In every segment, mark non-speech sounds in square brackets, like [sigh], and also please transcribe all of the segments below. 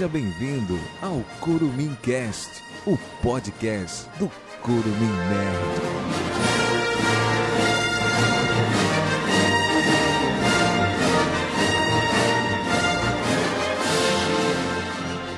Seja bem-vindo ao Curumim Cast, o podcast do Curumim Nerd.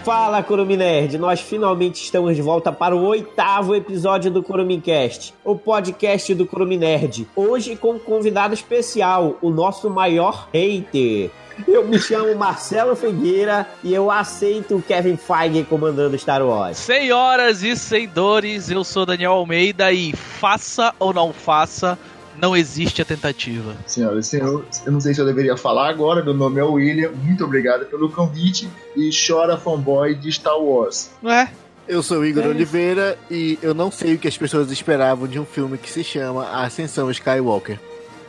Fala, Curumi Nerd! Nós finalmente estamos de volta para o oitavo episódio do Curumicast, o podcast do Curumi Nerd. Hoje com um convidado especial, o nosso maior hater. Eu me chamo Marcelo Figueira e eu aceito o Kevin Feige comandando Star Wars. Senhoras e senhores, eu sou Daniel Almeida e faça ou não faça, não existe a tentativa. Senhoras e senhores, eu não sei se eu deveria falar agora, meu nome é William, muito obrigado pelo convite e chora fanboy de Star Wars. Não é? Eu sou o Igor É. Oliveira e eu não sei o que as pessoas esperavam de um filme que se chama A Ascensão Skywalker.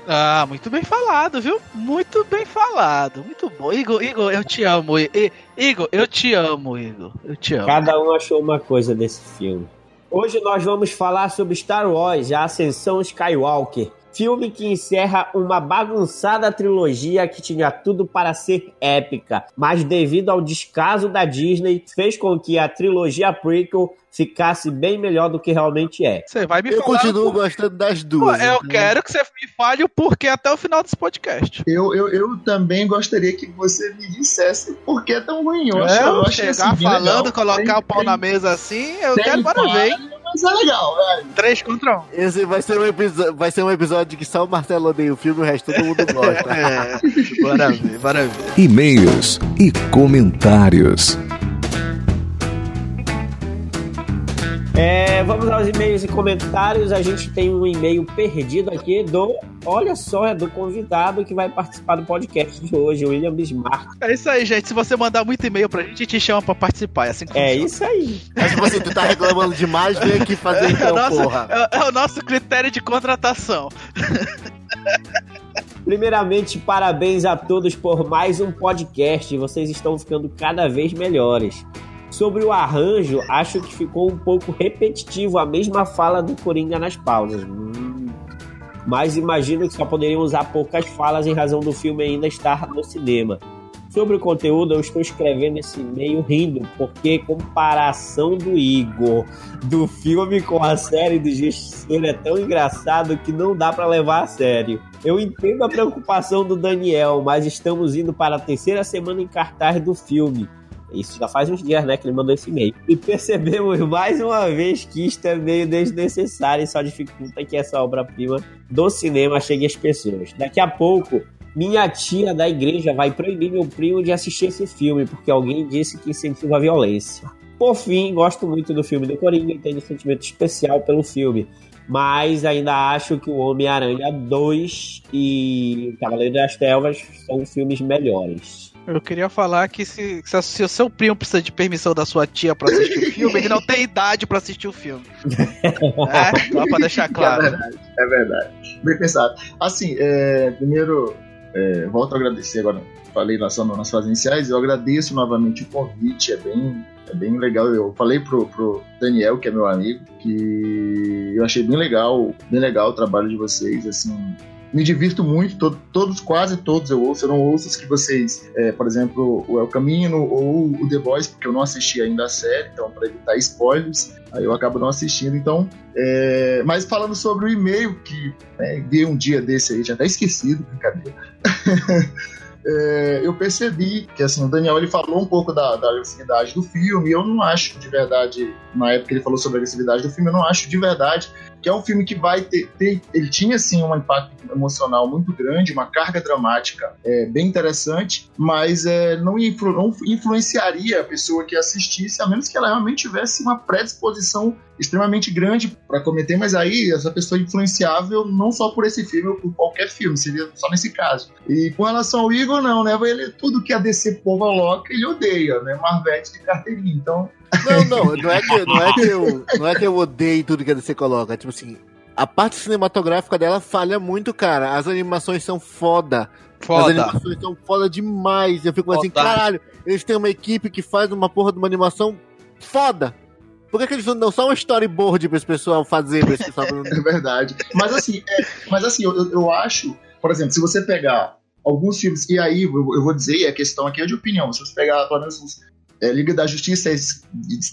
Ah, muito bem falado, viu? Muito bem falado. Muito bom. Igor, Igor, eu te amo. I- Igor, eu te amo, Igor. Eu te amo. Cada um achou uma coisa desse filme. Hoje nós vamos falar sobre Star Wars, a Ascensão Skywalker. Filme que encerra uma bagunçada trilogia que tinha tudo para ser épica, mas devido ao descaso da Disney, fez com que a trilogia prequel ficasse bem melhor do que realmente é. Você vai me Eu falar. continuo por- gostando das Pô, duas. eu então- quero que você me fale o porquê até o final desse podcast. Eu, eu, eu também gostaria que você me dissesse por que é tão ruim. Eu acho, É, eu acho chegar bem falando, legal. colocar Tem- o pau tem- na mesa assim, eu quero bora ver. Mas é legal, velho. Três contra um. Esse vai ser, um episódio, vai ser um episódio que só o Marcelo odeia o filme e o resto todo mundo gosta. [laughs] É, bora ver, bora ver. E-mails e comentários. É, vamos aos e-mails e comentários. A gente tem um e-mail perdido aqui do, olha só, é do convidado que vai participar do podcast de hoje, o William Bismarck. É isso aí, gente. Se você mandar muito e-mail pra gente, a gente te chama pra participar. É assim que É isso aí. Mas assim, tu tá reclamando demais, vem aqui fazer [laughs] É o, então, nosso, porra. é- é o nosso critério de contratação. [laughs] Primeiramente, parabéns a todos por mais um podcast. Vocês estão ficando cada vez melhores. Sobre o arranjo, acho que ficou um pouco repetitivo a mesma fala do Coringa nas pausas. Hum. Mas imagino que só poderiam usar poucas falas em razão do filme ainda estar no cinema. Sobre o conteúdo, eu estou escrevendo esse e-mail rindo, porque comparação do Igor do filme com a série do Justiceiro é tão engraçado que não dá pra levar a sério. Eu entendo a preocupação do Daniel, mas estamos indo para a terceira semana em cartaz do filme. Isso já faz uns dias, né, que ele mandou esse e-mail. E percebemos mais uma vez que isto é meio desnecessário e só dificulta que essa obra-prima do cinema chegue às pessoas. Daqui a pouco, minha tia da igreja vai proibir meu primo de assistir esse filme, porque alguém disse que incentiva a violência. Por fim, gosto muito do filme do Coringa e tenho um sentimento especial pelo filme. Mas ainda acho que o Homem-Aranha 2 e o Cavaleiro das Trevas são filmes melhores. Eu queria falar que se, se, se o seu primo precisa de permissão da sua tia pra assistir o filme, ele não tem idade pra assistir o filme. [laughs] É, só pra deixar É claro. verdade, é verdade. Bem pensado. Assim, é, primeiro, é, volto a agradecer agora. Falei nas, nas fases iniciais, eu agradeço novamente o convite, é bem, é bem legal. Eu falei pro, pro Daniel, que é meu amigo, que eu achei bem legal, bem legal o trabalho de vocês, assim. Me divirto muito, to- todos, quase todos eu ouço. Eu não ouço os que vocês, é, por exemplo, o El Camino ou o The Boys, porque eu não assisti ainda a série, então, para evitar spoilers, aí eu acabo não assistindo. Então, é, mas falando sobre o e-mail que né, vi um dia desse aí, já até esquecido, brincadeira. [laughs] É, eu percebi que assim, o Daniel ele falou um pouco da, da agressividade do filme, eu não acho de verdade, na época que ele falou sobre a agressividade do filme, eu não acho de verdade que é um filme que vai ter, ter- ele tinha sim um impacto emocional muito grande, uma carga dramática é, bem interessante, mas é, não, influ- não influenciaria a pessoa que assistisse, a menos que ela realmente tivesse uma predisposição extremamente grande para cometer, mas aí essa pessoa é influenciável não só por esse filme ou por qualquer filme, seria só nesse caso. E com relação ao Igor, não, né? Ele, tudo que a DC coloca, ele odeia, né? Marvete de carteirinha. Então, Não, não, não é que, não é que, eu, não é que eu odeio tudo que a DC coloca. Tipo assim, a parte cinematográfica dela falha muito, cara. As animações são foda. As Foda. animações são foda demais. Eu fico assim, Foda. caralho, eles têm uma equipe que faz uma porra de uma animação foda. Por que, que eles não dão só um storyboard pra esse pessoal fazer, pra esse pessoal [laughs] É verdade. Mas assim, é, mas assim eu, eu- acho, por exemplo, se você pegar alguns filmes, e aí eu, eu vou dizer, e a questão aqui é de opinião, se você pegar pelo menos uns é, Liga da Justiça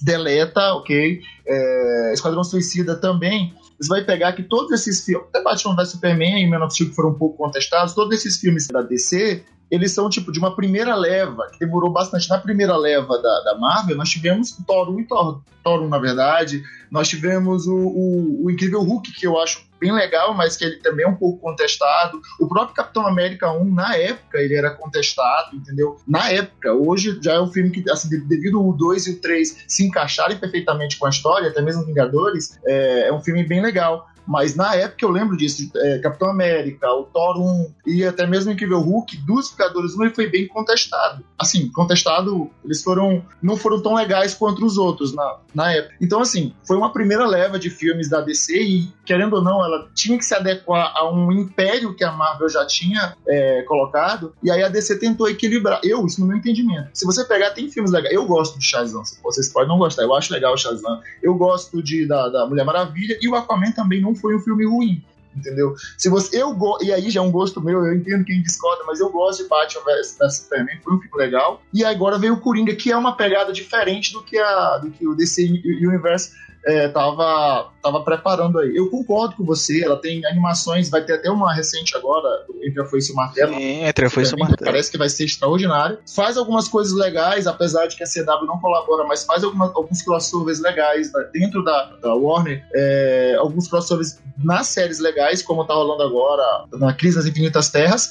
deleta, ok? É, Esquadrão Suicida também. Você vai pegar que todos esses filmes, até Batman vs Superman e Man of Steel foram um pouco contestados, todos esses filmes da DC, eles são tipo de uma primeira leva, que demorou bastante. Na primeira leva da, da Marvel, nós tivemos Thor 1 e Thor, Thor 1, na verdade. Nós tivemos o, o, o Incrível Hulk, que eu acho bem legal, mas que ele também é um pouco contestado. O próprio Capitão América 1, na época, ele era contestado, entendeu? Na época, hoje já é um filme que, assim, devido o 2 e o 3 se encaixarem perfeitamente com a história, até mesmo Vingadores, é, é um filme bem legal. Mas na época eu lembro disso, é, Capitão América, o Thor 1 e até mesmo o Incrível Hulk, dos Vingadores 1 ele foi bem contestado. Assim, contestado, eles foram não foram tão legais quanto os outros na, na época. Então, assim, foi uma primeira leva de filmes da DC e, querendo ou não, ela tinha que se adequar a um império que a Marvel já tinha é, colocado, e aí a DC tentou equilibrar. Eu, isso no meu entendimento. Se você pegar, tem filmes legais. Eu gosto de Shazam, vocês podem não gostar, eu acho legal o Shazam. Eu gosto de, da, da Mulher Maravilha, e o Aquaman também não foi um filme ruim entendeu? Se você eu go, e aí já é um gosto meu, eu entendo quem discorda, mas eu gosto de Batman vs Superman, foi um filme legal. E agora veio o Coringa, que é uma pegada diferente do que a do que o DC Universe é, tava, tava preparando aí. Eu concordo com você, ela tem animações, vai ter até uma recente agora, Entre a Foice e o Martelo. Sim, Entre a Foice e o Martelo. Parece que vai ser extraordinário. Faz algumas coisas legais, apesar de que a CW não colabora, mas faz algumas, alguns crossovers legais né, dentro da, da Warner, é, alguns crossovers nas séries legais, como tá rolando agora na Crise das Infinitas Terras,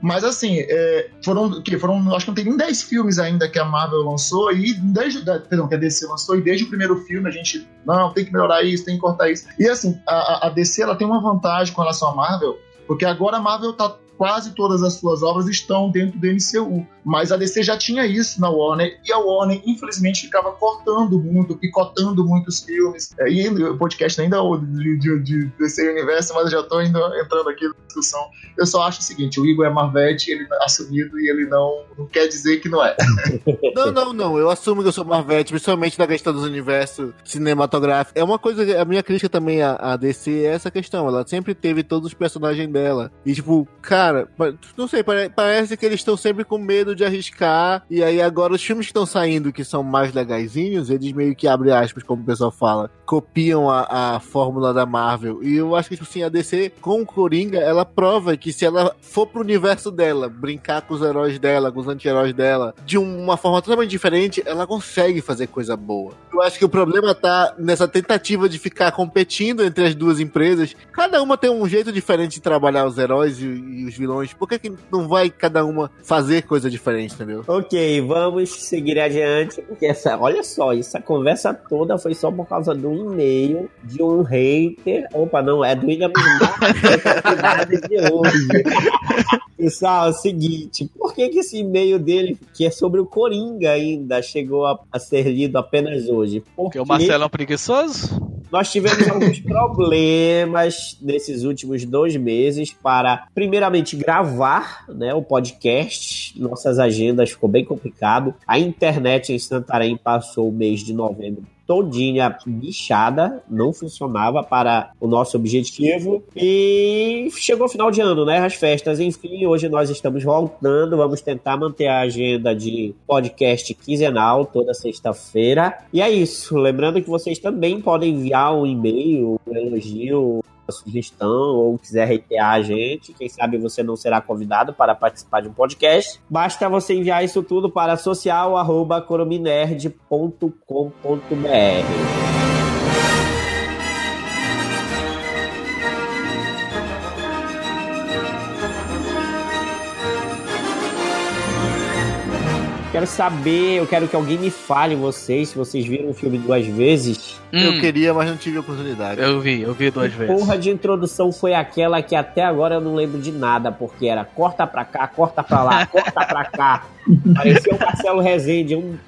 mas assim, é, foram, que foram, acho que não tem nem 10 filmes ainda que a Marvel lançou, e desde, perdão, que a DC lançou, e desde o primeiro filme a gente, não, tem que melhorar isso, tem que cortar isso. E assim, a, a DC ela tem uma vantagem com relação à Marvel, porque agora a Marvel tá quase todas as suas obras estão dentro do MCU. Mas a DC já tinha isso na Warner, e a Warner, infelizmente, ficava cortando muito, picotando muitos filmes. É, e o podcast ainda de, de, de DC Universo, mas eu já estou entrando aqui na discussão. Eu só acho o seguinte: o Igor é Marvete, ele é assumido e ele não, não quer dizer que não é. [laughs] não, não, não. Eu assumo que eu sou Marvete, principalmente na questão dos universos cinematográficos. É uma coisa, a minha crítica também à DC é essa questão. Ela sempre teve todos os personagens dela. E, tipo, cara, não sei, parece que eles estão sempre com medo de arriscar. E aí agora os filmes que estão saindo, que são mais legaisinhos, eles meio que abrem aspas, como o pessoal fala, copiam a, a fórmula da Marvel. E eu acho que, tipo assim, a DC com o Coringa, ela prova que se ela for pro universo dela, brincar com os heróis dela, com os anti-heróis dela, de uma forma totalmente diferente, ela consegue fazer coisa boa. Eu acho que o problema tá nessa tentativa de ficar competindo entre as duas empresas. Cada uma tem um jeito diferente de trabalhar os heróis e, e os vilões. Por que, que não vai cada uma fazer coisa diferente? entendeu? Ok, vamos seguir adiante, porque essa, olha só, essa conversa toda foi só por causa do e-mail de um hater. Opa, não, é do William [laughs] de hoje. Pessoal, é o seguinte, por que, que esse e-mail dele, que é sobre o Coringa ainda, chegou a, a ser lido apenas hoje? Porque o Marcelo é um preguiçoso? Nós tivemos [laughs] alguns problemas nesses últimos dois meses para, primeiramente, gravar né, o podcast. Nossas agendas ficou bem complicado. A internet em Santarém passou o mês de novembro todinha bichada, não funcionava para o nosso objetivo. E chegou o final de ano, né? As festas, enfim, hoje nós estamos voltando, vamos tentar manter a agenda de podcast quinzenal toda sexta-feira. E é isso. Lembrando que vocês também podem enviar um e-mail, um elogio, sugestão ou quiser reitear a gente, quem sabe você não será convidado para participar de um podcast. Basta você enviar isso tudo para social@corominerd.com.br. quero saber, eu quero que alguém me fale vocês, se vocês viram o filme duas vezes. Hum. Eu queria, mas não tive oportunidade. Eu vi, eu vi duas que vezes. Porra de introdução foi aquela que até agora eu não lembro de nada, porque era corta pra cá, corta pra lá, [laughs] corta pra cá. Parecia o Marcelo Rezende. Eu,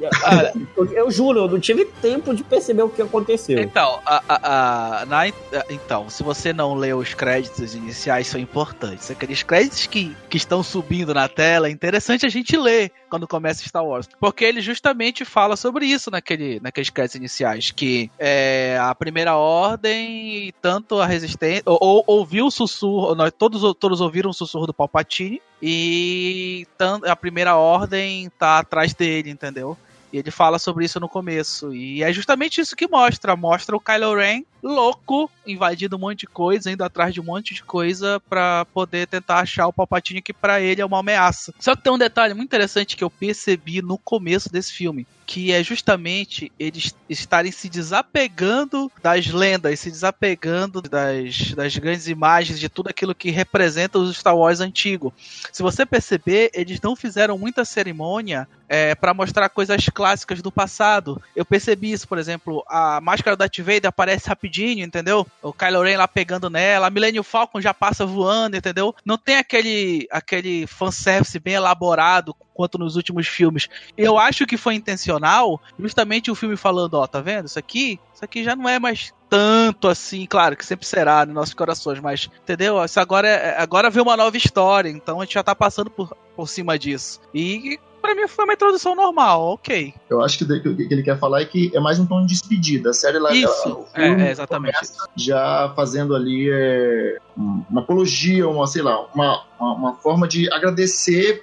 eu, eu, juro, eu não tive tempo de perceber o que aconteceu. Então, a, a, a, na, então, se você não leu os créditos iniciais, são importantes. Aqueles créditos que, que estão subindo na tela, é interessante a gente ler quando começa Star Wars. Porque ele justamente fala sobre isso naquele, naqueles créditos iniciais. Que é, a primeira ordem e tanto a resistência. Ou, ou, ouviu o sussurro. Nós, todos, todos ouviram o sussurro do Palpatine. E a primeira ordem tá atrás dele, entendeu? E ele fala sobre isso no começo. E é justamente isso que mostra. Mostra o Kylo Ren louco, invadindo um monte de coisa, indo atrás de um monte de coisa para poder tentar achar o Palpatine que para ele é uma ameaça. Só que tem um detalhe muito interessante que eu percebi no começo desse filme, que é justamente eles estarem se desapegando das lendas, se desapegando das, das grandes imagens, de tudo aquilo que representa os Star Wars antigo. Se você perceber, eles não fizeram muita cerimônia é, para mostrar coisas clássicas do passado. Eu percebi isso, por exemplo, a máscara da Darth Vader aparece rapidinho, entendeu? O Kylo Ren lá pegando nela, a Millennium Falcon já passa voando, entendeu? Não tem aquele aquele fanservice bem elaborado quanto nos últimos filmes. Eu acho que foi intencional, justamente o filme falando, ó, tá vendo? Isso aqui, isso aqui já não é mais tanto assim, claro que sempre será nos nossos corações, mas entendeu? Isso agora é, agora vê uma nova história, então a gente já tá passando por, por cima disso. E Pra mim foi uma introdução normal, ok. Eu acho que o que ele quer falar é que é mais um tom de despedida. A série lá. Isso, é, é, exatamente. Já fazendo ali é, uma apologia, uma, sei lá, uma, uma, uma, forma de agradecer,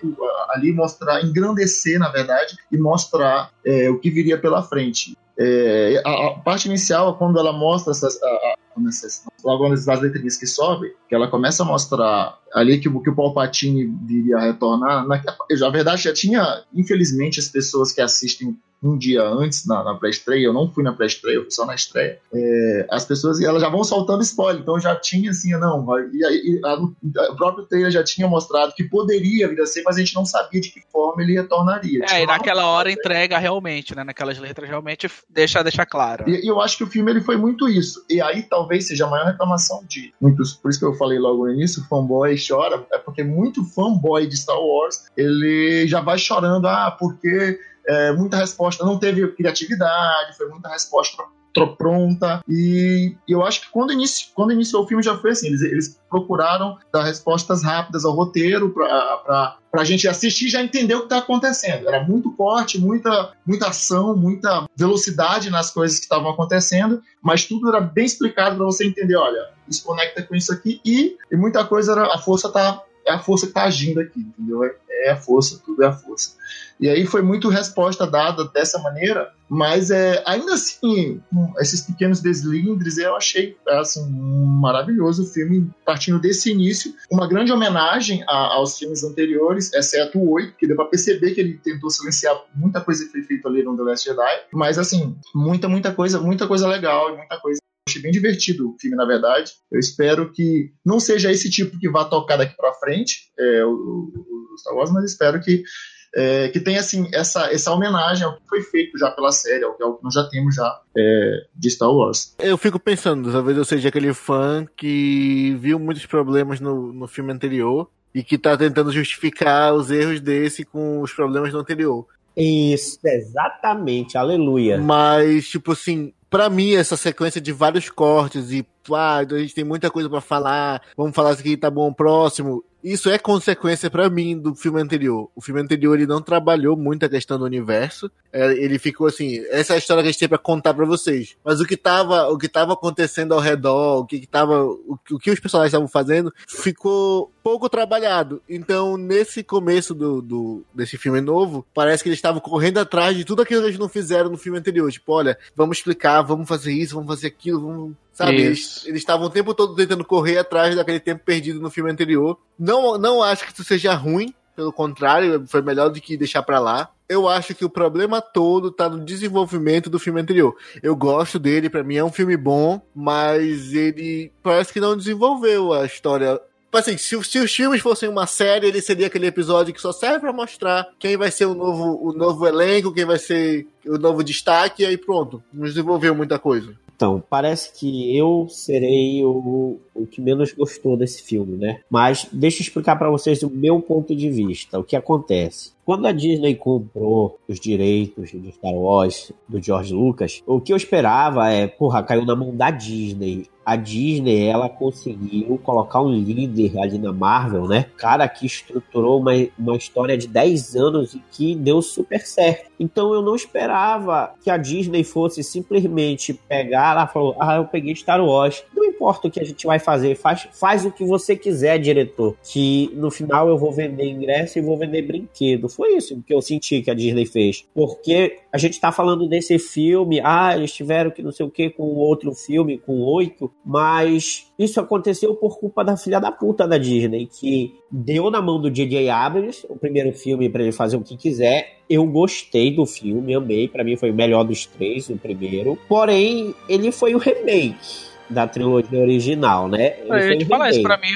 ali mostrar, engrandecer, na verdade, e mostrar é, o que viria pela frente. É, a, a, parte inicial, quando ela mostra essas, a, a, logo nas letrinhas que sobe, que ela começa a mostrar ali que, que o Palpatine viria a retornar, na, na verdade já tinha, infelizmente, as pessoas que assistem um dia antes na, na pré-estreia, eu não fui na pré-estreia, eu fui só na estreia. É, as pessoas elas já vão soltando spoiler, então já tinha assim, não, e, e a, a, o próprio trailer já tinha mostrado que poderia vir a ser, mas a gente não sabia de que forma ele retornaria. É, e naquela hora entrega realmente, né? Naquelas letras realmente deixa, deixa claro. E, e, eu acho que o filme ele foi muito isso. E aí talvez seja a maior reclamação de muitos, por isso que eu falei logo no início, fanboy chora, é porque muito fanboy de Star Wars, ele já vai chorando, ah, porque é, muita resposta, não teve criatividade, foi muita resposta pronta. E eu acho que quando, inici, quando iniciou o filme já foi assim: eles, eles procuraram dar respostas rápidas ao roteiro para a gente assistir e já entender o que está acontecendo. Era muito corte, muita, muita ação, muita velocidade nas coisas que estavam acontecendo, mas tudo era bem explicado para você entender: olha, isso conecta com isso aqui e, e muita coisa era a força tá é a força que está agindo aqui, entendeu? É, é, a força, tudo é a força. E aí foi muito resposta dada dessa maneira, mas é, ainda assim, esses pequenos deslindres eu achei assim, maravilhoso o filme, partindo desse início, uma grande homenagem a, aos filmes anteriores, exceto o 8, que deu para perceber que ele tentou silenciar muita coisa que foi feita ali no The Last Jedi, mas assim, muita, muita coisa, muita coisa legal, muita coisa achei bem divertido o filme, na verdade. Eu espero que não seja esse tipo que vá tocar daqui para frente, é, o, o, Star Wars, mas espero que é, que tenha assim essa, essa homenagem ao que foi feito já pela série, ao que, ao que nós já temos já é, de Star Wars. Eu fico pensando, talvez eu seja aquele fã que viu muitos problemas no, no filme anterior e que está tentando justificar os erros desse com os problemas do anterior. Isso, exatamente, aleluia. Mas, tipo assim, para mim, essa sequência de vários cortes e ah, a gente tem muita coisa para falar, vamos falar isso aqui, tá bom, próximo. Isso é consequência para mim do filme anterior. O filme anterior ele não trabalhou muito a questão do universo. É, ele ficou assim, essa é a história que a gente tem para contar para vocês. Mas o que tava, o que tava acontecendo ao redor, o que, que tava, o, o que os personagens estavam fazendo, ficou pouco trabalhado. Então, nesse começo do, do desse filme novo, parece que eles estavam correndo atrás de tudo aquilo que eles não fizeram no filme anterior. Tipo, olha, vamos explicar, vamos fazer isso, vamos fazer aquilo, vamos Sabe? Eles estavam o tempo todo tentando correr atrás daquele tempo perdido no filme anterior. Não, não acho que isso seja ruim, pelo contrário, foi melhor do que deixar para lá. Eu acho que o problema todo tá no desenvolvimento do filme anterior. Eu gosto dele, para mim é um filme bom, mas ele parece que não desenvolveu a história Tipo assim, se, se, os filmes fossem uma série, ele seria aquele episódio que só serve para mostrar quem vai ser o novo, o novo elenco, quem vai ser o novo destaque, e aí pronto. Não desenvolveu muita coisa. Então, parece que eu serei o, o que menos gostou desse filme, né? Mas deixa eu explicar para vocês o meu ponto de vista, o que acontece. Quando a Disney comprou os direitos de Star Wars do George Lucas, o que eu esperava é, porra, caiu na mão da Disney a Disney ela conseguiu colocar um líder ali na Marvel, né? Cara que estruturou uma, uma história de 10 anos e que deu super certo. Então eu não esperava que a Disney fosse simplesmente pegar, ela falou: "Ah, eu peguei Star Wars". Não importa o que a gente vai fazer, faz, faz o que você quiser, diretor. Que no final eu vou vender ingresso e vou vender brinquedo. Foi isso que eu senti que a Disney fez. Porque a gente tá falando desse filme, ah, eles tiveram que não sei o que com outro filme, com oito, mas isso aconteceu por culpa da filha da puta da Disney, que deu na mão do J.J. Abrams o primeiro filme para ele fazer o que quiser. Eu gostei do filme, amei, para mim foi o melhor dos três, o primeiro. Porém, ele foi o remake da trilogia original, né? Ele Eu ia te o falar isso, pra mim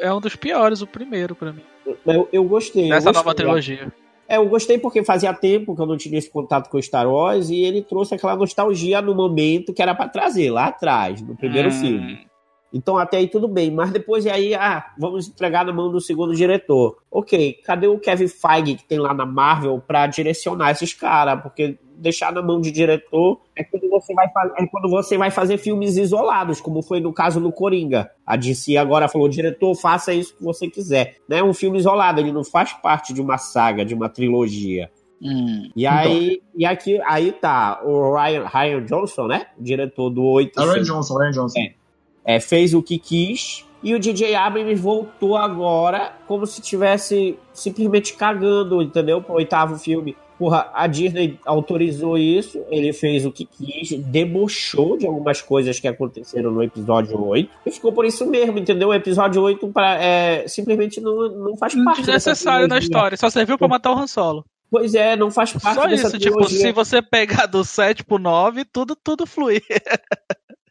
é um dos piores, o primeiro, pra mim. Eu, eu gostei. eu Dessa nova trilogia. É, eu gostei porque fazia tempo que eu não tinha esse contato com Star Wars e ele trouxe aquela nostalgia no momento que era pra trazer, lá atrás, no primeiro Hum. filme. Então até aí tudo bem, mas depois e aí, ah, vamos entregar na mão do segundo diretor. Ok, cadê o Kevin Feige que tem lá na Marvel pra direcionar esses caras? Porque deixar na mão de diretor é quando você vai é quando você vai fazer filmes isolados, como foi no caso do Coringa. A DC agora falou, diretor, faça isso que você quiser. Não é um filme isolado, ele não faz parte de uma saga, de uma trilogia. Hum. E aí, e aqui, aí tá o Ryan, Ryan Johnson, né? O diretor do 8. A Ryan Johnson, Ryan Johnson. É. é, fez o que quis. E o DJ Abrams voltou agora como se tivesse simplesmente cagando, entendeu? Pro oitavo filme. Porra, a Disney autorizou isso, ele fez o que quis, debochou de algumas coisas que aconteceram no episódio 8 e ficou por isso mesmo, entendeu? O episódio 8 pra, é, simplesmente não, não faz parte dessa Desnecessário na trilogia. história, só serviu pra matar o Han Solo. Pois é, não faz parte Só dessa isso, tipo, se você pegar do 7 pro 9, tudo, tudo flui.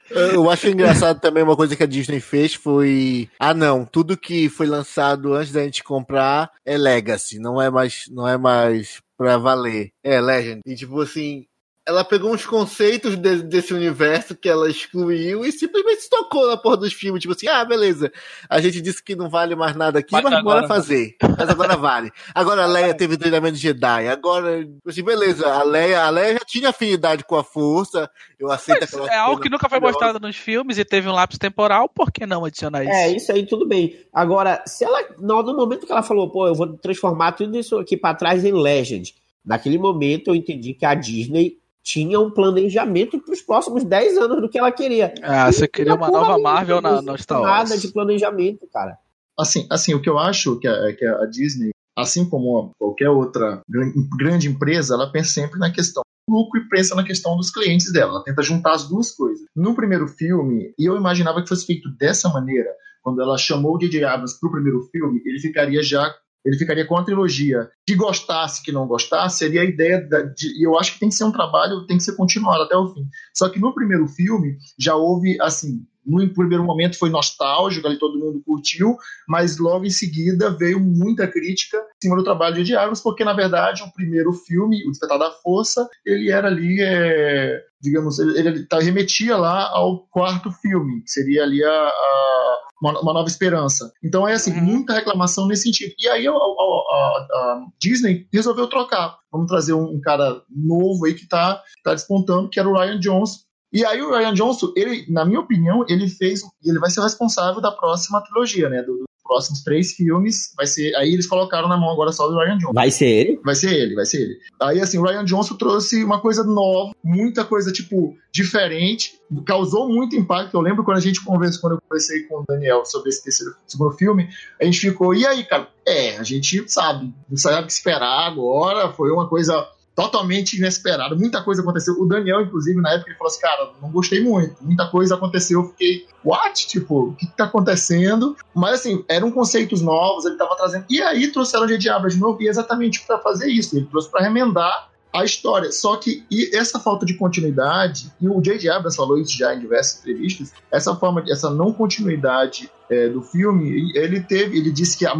Eu acho engraçado também uma coisa que a Disney fez foi. Ah, não, tudo que foi lançado antes da gente comprar é Legacy, não é mais, não é mais pra valer. É Legend. E tipo assim, ela pegou uns conceitos de- desse universo que ela excluiu e simplesmente tocou na porra dos filmes. Tipo assim, ah, beleza. A gente disse que não vale mais nada aqui, Mas mas, agora bora fazer. Mas agora vale. Agora a Leia teve treinamento de Jedi. Agora, tipo assim, beleza. A Leia, a Leia já tinha afinidade com a força. Eu aceito Mas aquela é algo que nunca foi mostrado nos filmes e teve um lapso temporal, por que não adicionar isso? É, isso aí tudo bem. Agora, se ela, no, no momento que ela falou, pô, eu vou transformar tudo isso aqui pra trás em Legend, naquele momento eu entendi que a Disney tinha um planejamento pros próximos 10 anos do que ela queria. Ah, você queria uma nova Marvel na, existe Star Nada Wars. de planejamento, cara. Assim, assim, o que eu acho que a, que a Disney, assim como qualquer outra gran- grande empresa, ela pensa sempre na questão do lucro e pensa na questão dos clientes dela. Ela tenta juntar as duas coisas. No primeiro filme, e eu imaginava que fosse feito dessa maneira, quando ela chamou o J.J. Abrams pro primeiro filme, ele ficaria já ele ficaria com a trilogia. Que gostasse, que não gostasse, seria a ideia da, de, e eu acho que tem que ser um trabalho, tem que ser continuado até o fim. Só que no primeiro filme já houve assim, no primeiro momento foi nostálgico, ali todo mundo curtiu, mas logo em seguida veio muita crítica em cima do trabalho de Diablos, porque na verdade o primeiro filme, O Despertar da Força, ele era ali, é, digamos, ele, ele tá- remetia lá ao quarto filme, que seria ali a, a- uma, uma Nova Esperança. Então é assim, Uhum. muita reclamação nesse sentido. E aí a, a- a- a Disney resolveu trocar. Vamos trazer um, um cara novo aí que tá, tá despontando, que era o Ryan Johnson. E aí o Ryan Johnson, ele, na minha opinião, ele fez, ele vai ser o responsável da próxima trilogia, né? Do- próximos três filmes, vai ser. Aí eles colocaram na mão agora só do Ryan Johnson. Vai ser ele? Vai ser ele, vai ser ele. Aí, assim, o Ryan Johnson trouxe uma coisa nova, muita coisa, tipo, diferente, causou muito impacto. Eu lembro quando a gente conversou, quando eu conversei com o Daniel sobre esse terceiro, segundo filme, a gente ficou, e aí, cara? É, a gente sabe, não sabe o que esperar agora, foi uma coisa totalmente inesperada, muita coisa aconteceu. O Daniel, inclusive, na época, ele falou assim, cara, não gostei muito, muita coisa aconteceu, eu fiquei, what? Tipo, o que, que tá acontecendo? Mas, assim, eram conceitos novos, ele tava trazendo. E aí trouxeram o J.J. Abrams de novo, e exatamente para fazer isso, ele trouxe para remendar a história. Só que e essa falta de continuidade, e o J.J. Abrams falou isso já em diversas entrevistas, essa forma, essa não continuidade é, do filme, ele teve, ele disse que a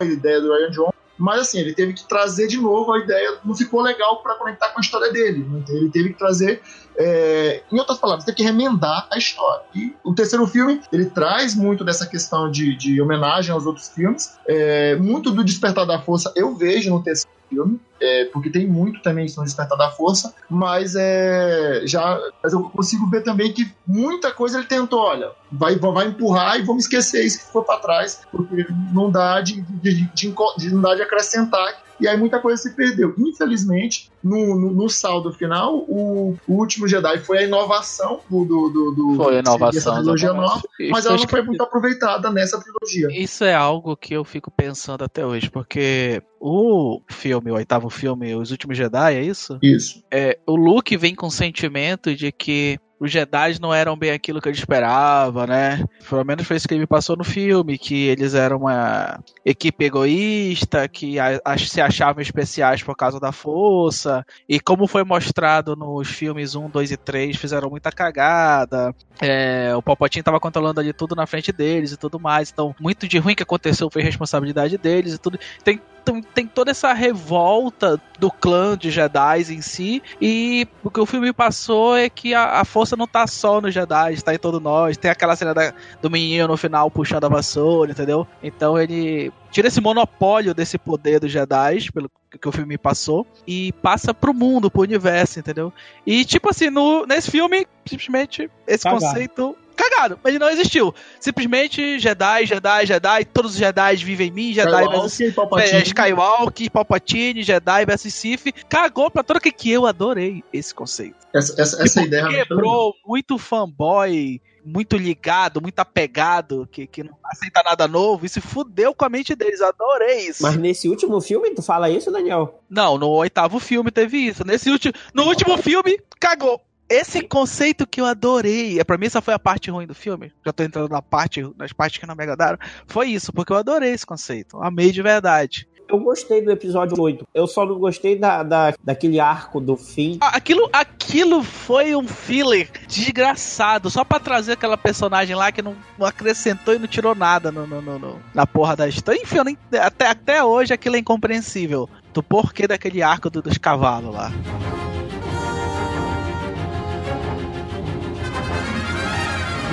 ideia do Ryan Johnson, mas assim, ele teve que trazer de novo a ideia, não ficou legal para conectar com a história dele. né? Ele teve que trazer, é, em outras palavras, teve que remendar a história. E o terceiro filme, ele traz muito dessa questão de, de homenagem aos outros filmes. É, muito do Despertar da Força eu vejo no terceiro filme, é, porque tem muito também isso no Despertar da Força, mas é, já mas eu consigo ver também que muita coisa ele tentou, olha, vai, vai empurrar e vamos esquecer isso que ficou para trás, porque não dá de, de, de, de- não dá de acrescentar. E aí muita coisa se perdeu. Infelizmente, no, no, no saldo final, o, o, último Jedi foi a inovação do. do, do, do foi a inovação. trilogia nova, mas ela não foi muito aproveitada nessa trilogia. Isso é algo que eu fico pensando até hoje, porque o filme, o oitavo filme, Os Últimos Jedi, é isso? Isso. É, o Luke vem com o sentimento de que os Jedi não eram bem aquilo que ele esperava, né? Pelo menos foi isso que ele me passou no filme, que eles eram uma equipe egoísta, que a, a, se achavam especiais por causa da força, e como foi mostrado nos filmes 1, 2 e 3, fizeram muita cagada. É, o Palpatine estava controlando ali tudo na frente deles e tudo mais, então muito de ruim que aconteceu foi responsabilidade deles e tudo. Tem tem, tem toda essa revolta do clã de Jedi em si. E o que o filme passou é que a, a força não tá só nos Jedi, está em todo nós. Tem aquela cena da, do menino no final puxando a vassoura, entendeu? Então ele tira esse monopólio desse poder dos Jedi, pelo que o filme passou, e passa pro mundo, pro universo, entendeu? E tipo assim, no, nesse filme, simplesmente, esse Cagado. conceito cagado, mas não existiu. Simplesmente Jedi, Jedi, Jedi, todos os Jedi vivem em mim, Jedi versus é, Skywalker, Palpatine, Jedi versus Sith. Cagou pra toda que que eu adorei esse conceito. Essa, essa, essa tipo, ideia quebrou muito fanboy, muito ligado, muito apegado, que, que não aceita nada novo, e se fudeu com a mente deles. Adorei isso. Mas nesse último filme, tu fala isso, Daniel? Não, no oitavo filme teve isso. Nesse último, no último filme, cagou. Esse conceito que eu adorei, é para mim essa foi a parte ruim do filme. Já tô entrando na parte, nas partes que não me agradaram. Foi isso, porque eu adorei esse conceito. Amei de verdade. Eu gostei do episódio 8. Eu só não gostei da, da, daquele arco do fim. Ah, aquilo, aquilo foi um filler desgraçado. Só para trazer aquela personagem lá que não, não acrescentou e não tirou nada no, no, no, na porra da história. Enfim, nem, até, até hoje aquilo é incompreensível. Do porquê daquele arco do, dos cavalos lá.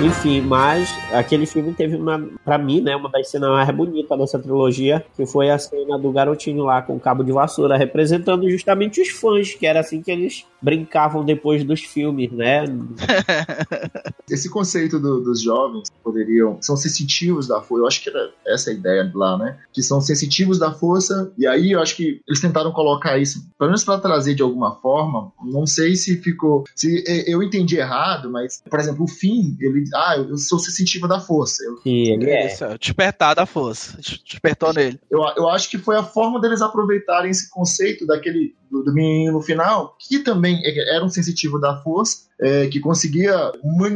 Enfim, mas aquele filme teve uma, pra mim, né, uma das cenas mais bonitas dessa trilogia, que foi a cena do garotinho lá com o cabo de vassoura, representando justamente os fãs, que era assim que eles brincavam depois dos filmes, né? [laughs] Esse conceito do, dos jovens poderiam são sensitivos da força. Eu acho que era essa a ideia lá, né? Que são sensitivos da força. E aí eu acho que eles tentaram colocar isso, pelo menos para trazer de alguma forma. Não sei se ficou, se eu entendi errado, mas por exemplo o fim ele ah, eu sou sensitivo da força. Eu, Sim, ele é. Isso, despertar da força. Despertou nele. Eu, eu acho que foi a forma deles aproveitarem esse conceito daquele do, do menino no final, que também era um sensitivo da força, é, que conseguia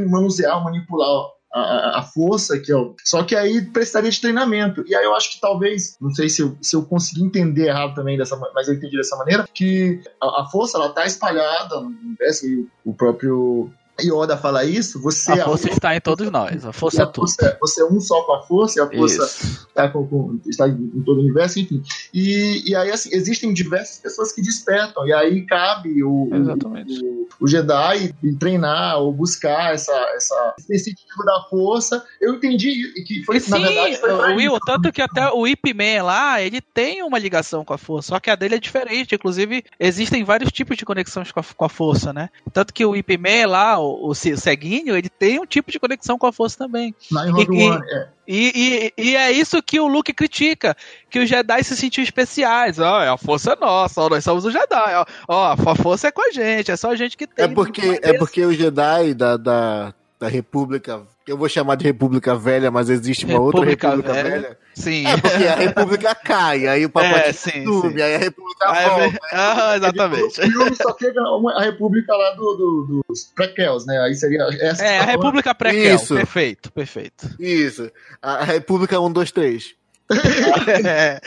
manusear, manipular a, a, força, que eu, só que aí precisaria de treinamento. E aí eu acho que talvez, não sei se eu, se eu consegui entender errado também, dessa, mas eu entendi dessa maneira, que a, a força ela tá espalhada no universo, e o próprio Yoda fala isso, você. A é força é está em todos nós, a força é tudo. Você, você, é um só com a força, e a força está, com, com, está em todo o universo, enfim. E, e aí, assim, existem diversas pessoas que despertam, e aí cabe o, o, o, Jedi treinar ou buscar essa, essa, esse sentido da força. Eu entendi que foi, Sim, na verdade, foi o Will, tanto que até o Ip Man lá, ele tem uma ligação com a força, só que a dele é diferente. Inclusive, existem vários tipos de conexões com a, com a força, né? Tanto que o Ip Man lá, o, o ceguinho, ele tem um tipo de conexão com a força também. E, One, é. E, e, e, é isso que o Luke critica, que os Jedi se sentiam especiais. Ó, oh, a força é nossa, ó, nós somos os Jedi. Ó, ó, a força é com a gente, é só a gente que tem. É porque, é porque os Jedi da, da, da República eu vou chamar de República Velha, mas existe uma República outra República Velha. Velha. Sim. É porque a República cai, aí o Papai é, sim, sim. aí a República é volta. É, [laughs] ah, exatamente. O filme só chega a República lá do, do, dos prequels, né? Aí seria essa. É, a República prequel. Isso. Perfeito, perfeito. Isso. A República 1, 2, 3. é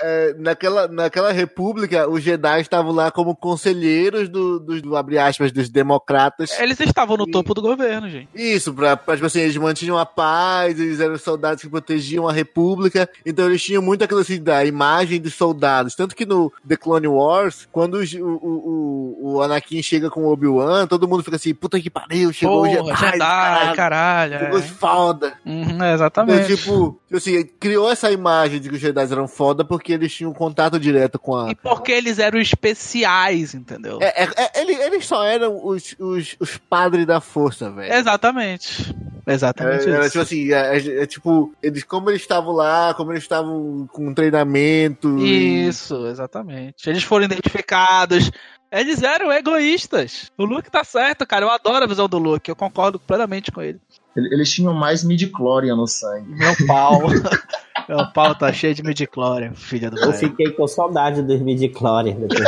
é, naquela, naquela república, os Jedi estavam lá como conselheiros do, do, do abre aspas, dos democratas. Eles estavam no e, topo do governo, gente. Isso, pra, pra, tipo assim, eles mantinham a paz, eles eram soldados que protegiam a república, então eles tinham muito aquela assim, da imagem dos soldados. Tanto que no The Clone Wars, quando o, o, o, o Anakin chega com o Obi-Wan, todo mundo fica assim, puta que pariu, chegou Porra, o Jedi. Jedi caralho, caralho chegou é. foda. Uhum, exatamente. Então, tipo, tipo assim, criou essa imagem de que os Jedi eram foda porque eles tinham contato direto com a. E porque eles eram especiais, entendeu? É, é, é eles, eles só eram os, os, os padres da força, velho. Exatamente. Exatamente É, era isso. tipo assim, é, é- é tipo, eles, como eles estavam lá, como eles estavam com treinamento. e- Isso, exatamente. Eles foram identificados. Eles eram egoístas. O Luke tá certo, cara. Eu adoro a visão do Luke. Eu concordo plenamente com ele. Ele- Eles tinham mais midi-chlorian no sangue. Meu pau. [laughs] Meu pau tá cheio de midichlorian, filha do Eu velho. fiquei com saudade dos midi-chlorians depois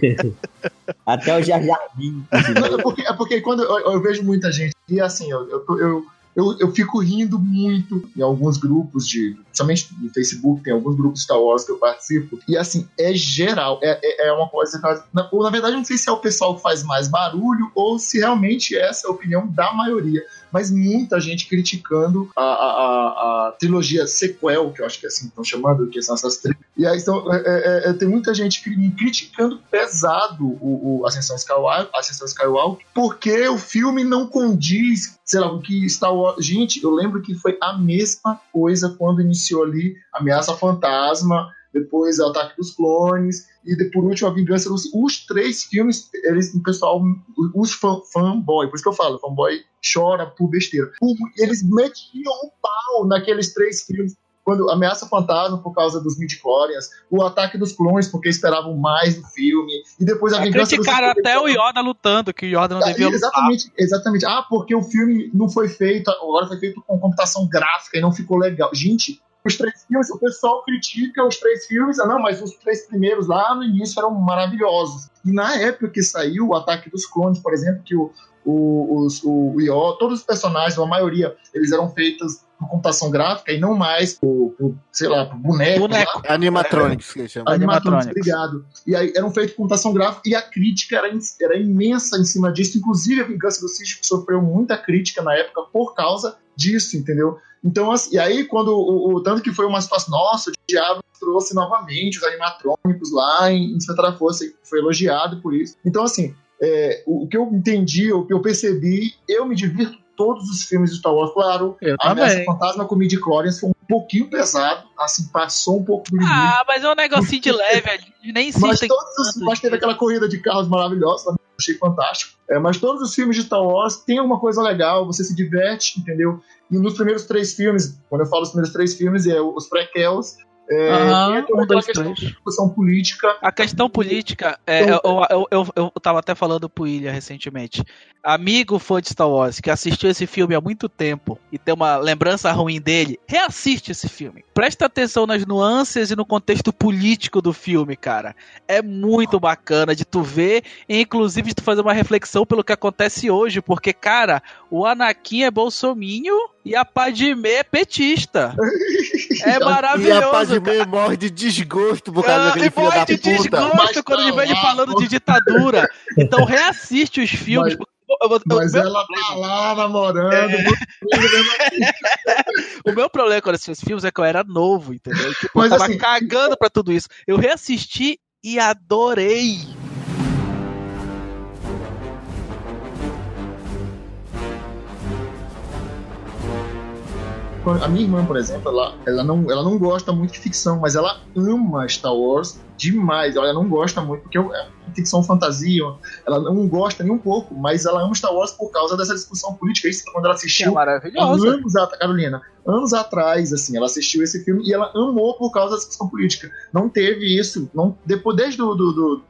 desse [laughs] Até o Jar Jar Binks. Não, é, porque, é porque quando eu, eu vejo muita gente, e assim, eu, eu, eu, eu fico rindo muito em alguns grupos de. Principalmente no Facebook, tem alguns grupos Star Wars que eu participo. E assim, é geral. É, é, é uma coisa. que- Na, ou, na verdade, eu não sei se é o pessoal que faz mais barulho ou se realmente essa é a opinião da maioria. Mas muita gente criticando a, a, a, a trilogia sequel, que eu acho que é assim estão chamando, que são essas três. E aí então, é, é, é, tem muita gente cri- criticando pesado o, o Ascensão Skywalker, Ascensão Skywalker, porque o filme não condiz, sei lá, o que Wars. Gente, eu lembro que foi a mesma coisa quando iniciou ali Ameaça Fantasma, depois o Ataque dos Clones, e por último a Vingança dos. Os três filmes, eles, o pessoal, os fã, fanboy, por isso que eu falo, fanboy chora por besteira. Eles metiam o pau naqueles três filmes. Quando Ameaça Fantasma por causa dos midichlorians, o Ataque dos Clones porque esperavam mais do filme, e depois a Vingança dos Criticaram até o Yoda lutando, que o Yoda não ah, devia lutar. exatamente, exatamente. Ah, porque o filme não foi feito, agora foi feito com computação gráfica e não ficou legal. Gente, os três filmes, o pessoal critica os três filmes, ah, não, mas os três primeiros lá no início eram maravilhosos. E na época que saiu o Ataque dos Clones, por exemplo, que o, o, o Yoda, todos os personagens, a maioria, eles eram feitos por computação gráfica e não mais por, por, sei lá, por boneco. Boneco. lá. Animatronics, que eles chamam. Animatronics, obrigado. E aí eram feitos com computação gráfica e a crítica era, in- era imensa em cima disso. Inclusive, a Vingança do Sith sofreu muita crítica na época por causa disso, entendeu? Então, assim, e aí, quando o, o- Tanto que foi uma situação. Nossa, o Diabo trouxe novamente os animatrônicos lá em, em da Força, e foi elogiado por isso. Então, assim, é, o, o que eu entendi, o que eu percebi, eu me divirto todos os filmes de Star Wars, claro. Eu A Ameaça. Fantasma com midi chlorians foi um pouquinho pesado, assim, passou um pouco do limite. Ah, mas é um negocinho de leve ali. Nem Mas, insistem. todos os, mas teve aquela corrida de carros maravilhosa, eu achei fantástico. É, mas todos os filmes de Star Wars têm alguma coisa legal, você se diverte, entendeu? E nos primeiros três filmes, quando eu falo os primeiros três filmes, é os prequels, é, toda um, dois, questão três. discussão política. A questão política, é, eu, eu, eu, eu tava até falando pro William recentemente. Amigo fã de Star Wars que assistiu esse filme há muito tempo e tem uma lembrança ruim dele, reassiste esse filme. Presta atenção nas nuances e no contexto político do filme, cara. É muito bacana de tu ver e inclusive de tu fazer uma reflexão pelo que acontece hoje, porque, cara, o Anakin é bolsominho e a Padmé é petista. [laughs] É E a maravilhoso, Padmé morre de desgosto por causa ah, daquele filho morre da de puta. desgosto Mas quando ele vem ele lá, falando pô. de ditadura. [laughs] Então reassiste os filmes. Mas- Eu- eu- Mas o, meu, ela tá lá namorando. É. né? [laughs] o meu problema quando eu assisti os filmes é que eu era novo, entendeu? Tipo, Mas eu tava assim- cagando pra tudo isso. Eu reassisti e adorei. A minha irmã, por exemplo, ela, ela, não, ela não gosta muito de ficção, mas ela ama Star Wars demais. Ela não gosta muito, porque é ficção fantasia, ela não gosta nem um pouco, mas ela ama Star Wars por causa dessa discussão política. Isso quando ela é assistiu há maravilhoso. anos atrás, Carolina, anos atrás, assim, ela assistiu esse filme e ela amou por causa da discussão política. Não teve isso, não, depois, desde do, do, do,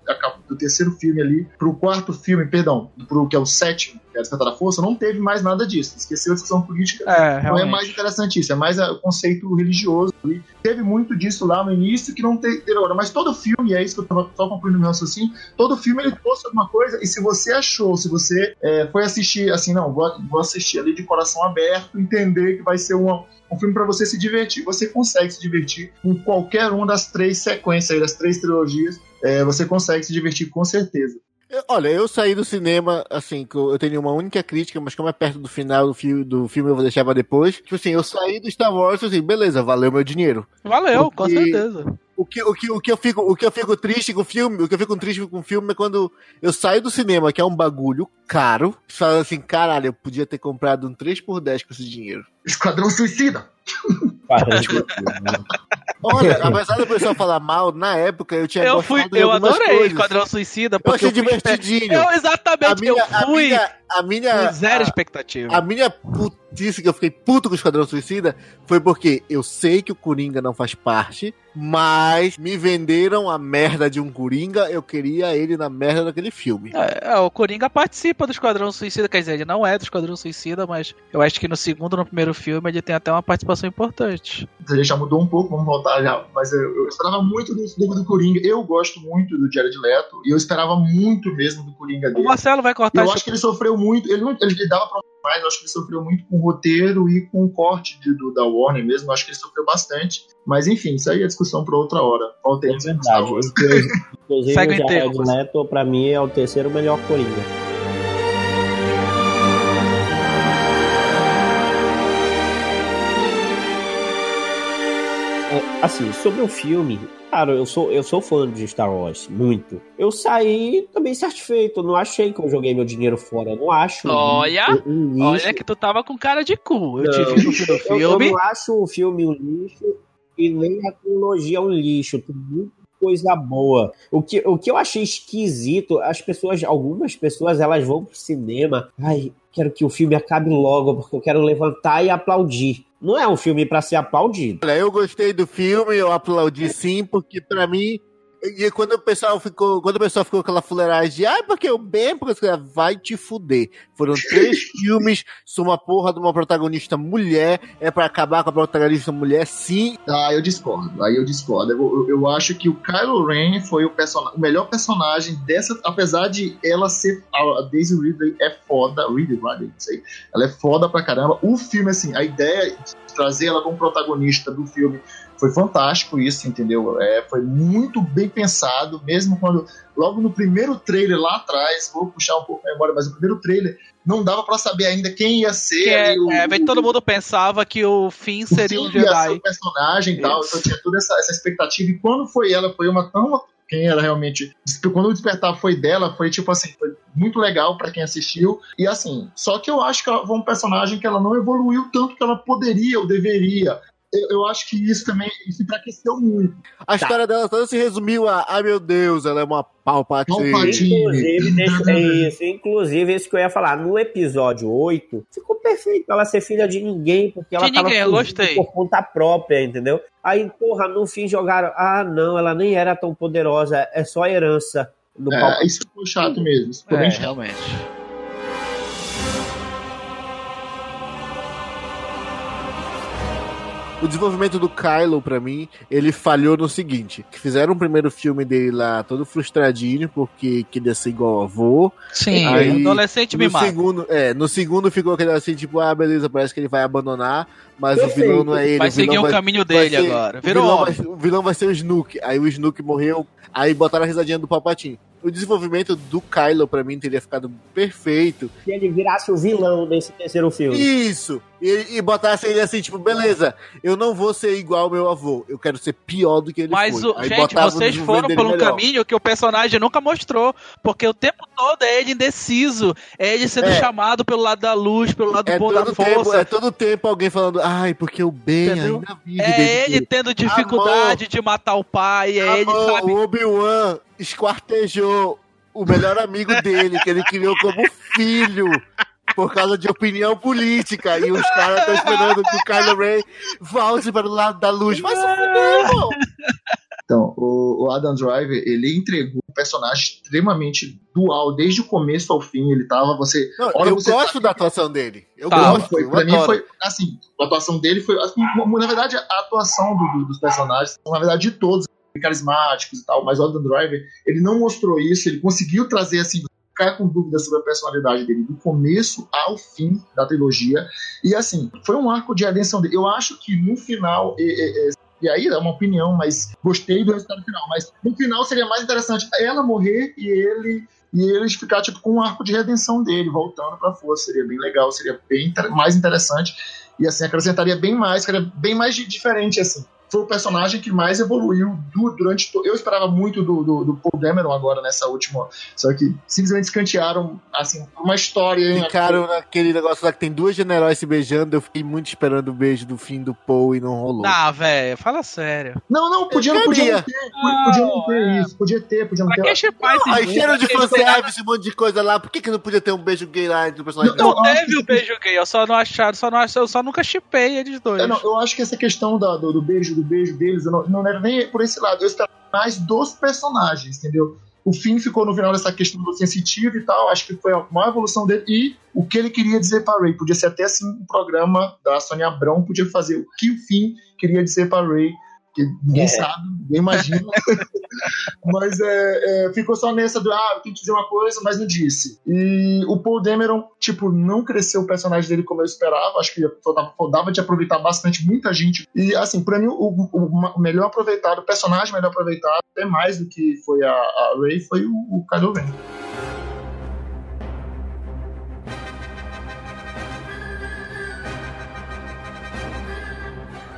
do terceiro filme ali pro quarto filme, perdão, pro que é o sétimo, que é Despertar da Força, não teve mais nada disso. Esqueceu a discussão política. É, Não é mais interessante isso, é mais ah, o conceito religioso. ali. Teve muito disso lá no início que não te- teve agora, mas todo filme, é isso que eu tava só concluindo meu raciocínio, todo filme ele trouxe alguma coisa, e se você achou, se você é, foi assistir assim, não, vou, vou assistir ali de coração aberto, entender que vai ser uma, um filme para você se divertir, você consegue se divertir com qualquer uma das três sequências aí, das três trilogias, é, você consegue se divertir com certeza. Eu- Olha, eu saí do cinema, assim, que eu tenho uma única crítica, mas como é perto do final do filme, do filme eu vou deixar pra depois. Tipo assim, eu saí do Star Wars, assim, beleza, valeu meu dinheiro. Valeu, com Porque- certeza. O que, o, que, o, que eu fico, o que eu fico triste com o filme, o que eu fico triste com o filme é quando eu saio do cinema, que é um bagulho caro, e falo assim, caralho, eu podia ter comprado um 3x10 com esse dinheiro. Esquadrão Suicida! [laughs] Olha, apesar do pessoal falar mal, na época eu tinha Eu gostado fui, de eu adorei coisas. Esquadrão Suicida Eu achei eu, divertidinho. Eu, A exatamente, minha, eu a fui minha, a minha, zero a- expectativa. A minha putice que eu fiquei puto com o Esquadrão Suicida foi porque eu sei que o Coringa não faz parte, mas me venderam a merda de um Coringa, eu queria ele na merda daquele filme. É, é, o Coringa participa do Esquadrão Suicida, quer dizer, ele não é do Esquadrão Suicida, mas eu acho que no segundo ou no primeiro filme ele tem até uma participação importante. A gente já mudou um pouco, vamos voltar já. Mas eu, eu esperava muito do, do, do Coringa. Eu gosto muito do Jared Leto e eu esperava muito mesmo do Coringa O dele. Marcelo vai cortar Eu acho que ele sofreu muito. Ele, não, ele dava pra mais, eu acho que ele sofreu muito com o roteiro e com o corte de- do, da Warner mesmo. Eu acho que ele sofreu bastante. Mas enfim, isso aí é discussão para outra hora. É Voltemos verdade. Inclusive, [laughs] inclusive Segue o Jared. Leto, pra mim, é o terceiro melhor Coringa. É, Assim, sobre o filme, cara, eu sou, eu sou fã de Star Wars, muito. Eu saí também satisfeito, não achei que eu joguei meu dinheiro fora, não acho. Olha, um, um lixo. Olha que tu tava com cara de cu. Eu te Não. vi no do Eu, eu filme. não acho o filme um lixo e nem a trilogia um lixo. Tem muita coisa boa. O que, o que eu achei esquisito, as pessoas, algumas pessoas, elas vão pro cinema. Ai, quero que o filme acabe logo, porque eu quero levantar e aplaudir. Não é um filme pra ser aplaudido. Olha, eu gostei do filme, eu aplaudi sim, porque pra mim. E quando o pessoal ficou, quando o pessoal ficou com aquela fuleiragem de, ah, porque eu bem, porque vai te fuder. Foram três [laughs] filmes, sou uma porra de uma protagonista mulher, é pra acabar com a protagonista mulher, sim. Ah, eu discordo. Aí eu discordo. Eu, eu- eu acho que o Kylo Ren foi o, o melhor personagem dessa. Apesar de ela ser. A Daisy Ridley é foda. Ridley, Ridley, não sei. Ela é foda pra caramba. O filme, assim, a ideia de trazer ela como protagonista do filme foi fantástico, isso, entendeu? É, foi muito bem pensado, mesmo quando. Logo no primeiro trailer lá atrás, vou puxar um pouco a memória, mas o primeiro trailer não dava pra saber ainda quem ia ser. Que é, o- é, bem, todo mundo pensava que o Finn seria um Sim, ia ser Jedi. o personagem e tal, então tinha toda essa, essa expectativa. E quando foi ela, foi uma tão. Quem era realmente. Quando o despertar foi dela, foi tipo assim, foi muito legal pra quem assistiu. E assim, só que eu acho que ela foi um personagem que ela não evoluiu tanto que ela poderia ou deveria. Eu, eu acho que isso também isso enfraqueceu muito. A história dela toda se resumiu a, ai meu Deus, ela é uma palpatine. Palpatine. Inclusive, deixa, é isso, inclusive, isso que eu ia falar. No episódio 8, ficou perfeito ela ser filha de ninguém, porque ela De tava ninguém, gostei. por conta própria, entendeu? Aí, porra, no fim jogaram. Ah, não, ela nem era tão poderosa, é só herança do É, Palpatine. isso ficou chato mesmo. Isso ficou É, bem chato. realmente. O desenvolvimento do Kylo, pra mim, ele falhou no seguinte: que fizeram o primeiro filme dele lá todo frustradinho, porque queria ser igual ao avô. Sim, Aí, adolescente No mimado. segundo, é, no segundo ficou aquele assim, tipo, ah, beleza, parece que ele vai abandonar, mas o Perfeito. vilão não é ele. Vai o vilão seguir o vai- caminho vai dele ser- agora. o Virou vilão, homem. vai, o vilão vai ser o Snook. Aí o Snook morreu, aí botaram a risadinha do Palpatine. O desenvolvimento do Kylo, pra mim, teria ficado perfeito. Se ele virasse o vilão desse terceiro filme. Isso! E, e botasse ele assim, tipo, beleza, eu não vou ser igual ao meu avô, eu quero ser pior do que ele Mas, foi. o, Aí gente, o vocês foram por um melhor. caminho que o personagem nunca mostrou. Porque o tempo todo é ele indeciso. É ele sendo É. chamado pelo lado da luz, pelo lado É bom da todo, tempo, força. é todo tempo alguém falando, ai, porque o bem Entendeu? ainda vive. É ele dele." tendo dificuldade de matar o pai. É ele, sabe? O Obi-Wan esquartejou o melhor amigo dele, que ele criou como filho, por causa de opinião política. E os caras estão esperando que o Kylo Ren volte para o lado da luz. Mas se fuder, irmão. Então, o, o Adam Driver, ele entregou um personagem extremamente dual, desde o começo ao fim. Ele tava, você. Não, eu você gosto da atuação dele. Eu Tá, gosto. foi, eu pra mim foi assim, a atuação dele foi assim, na verdade a atuação do- do- dos personagens, na verdade de todos carismáticos e tal, mas o Adam Driver, ele não mostrou isso, ele conseguiu trazer assim, ficar com dúvidas sobre a personalidade dele do começo ao fim da trilogia. E assim, foi um arco de redenção dele. Eu acho que no final e, e- e- e aí é uma opinião, mas gostei do resultado final. Mas no final seria mais interessante ela morrer e ele e eles ficar tipo com um arco de redenção dele, voltando pra força. Seria bem legal, seria bem mais interessante. E assim, acrescentaria bem mais, seria bem mais di- diferente, assim. Foi o personagem que mais evoluiu du- durante. to- Eu esperava muito do, do, do Paul Dameron agora nessa última. Só que simplesmente escantearam, assim, uma história. hein? Ficaram naquele negócio lá que tem duas generais se beijando. Eu fiquei muito esperando o beijo do fim do Paul e não rolou. Ah, velho, fala sério. Não, não, podia, Eu podia não ter. Podia não ter é. isso. Podia ter, podia não Pra ter. que chipar esses Aí cheiro de fanservice, um monte de coisa lá. Por que, que não podia ter um beijo gay lá entre o personagem? Não, Não eu teve o beijo gay, eu só não acharam, só não eu só nunca chipei eles dois. É, não, eu acho que essa questão da- do, do beijo, do beijo deles, eu não, não era nem por esse lado. Eu esperava mais dos personagens, entendeu? O Finn ficou no final dessa questão do sensitivo e tal. Acho que foi a maior evolução dele. E o que ele queria dizer para Ray. Podia ser até assim um programa da Sônia Abrão, podia fazer o que o Finn queria dizer para Ray. Que ninguém É. sabe, ninguém imagina. [laughs] mas é, é, ficou só nessa do, ah, eu tenho que dizer uma coisa, mas não disse. E o Paul Dameron, tipo, não cresceu o personagem dele como eu esperava. Acho que dava, de aproveitar bastante muita gente. E, assim, pra mim, o, o- o melhor aproveitado, o personagem melhor aproveitado, até mais do que foi a, a Ray, foi o, o Kylo Ren.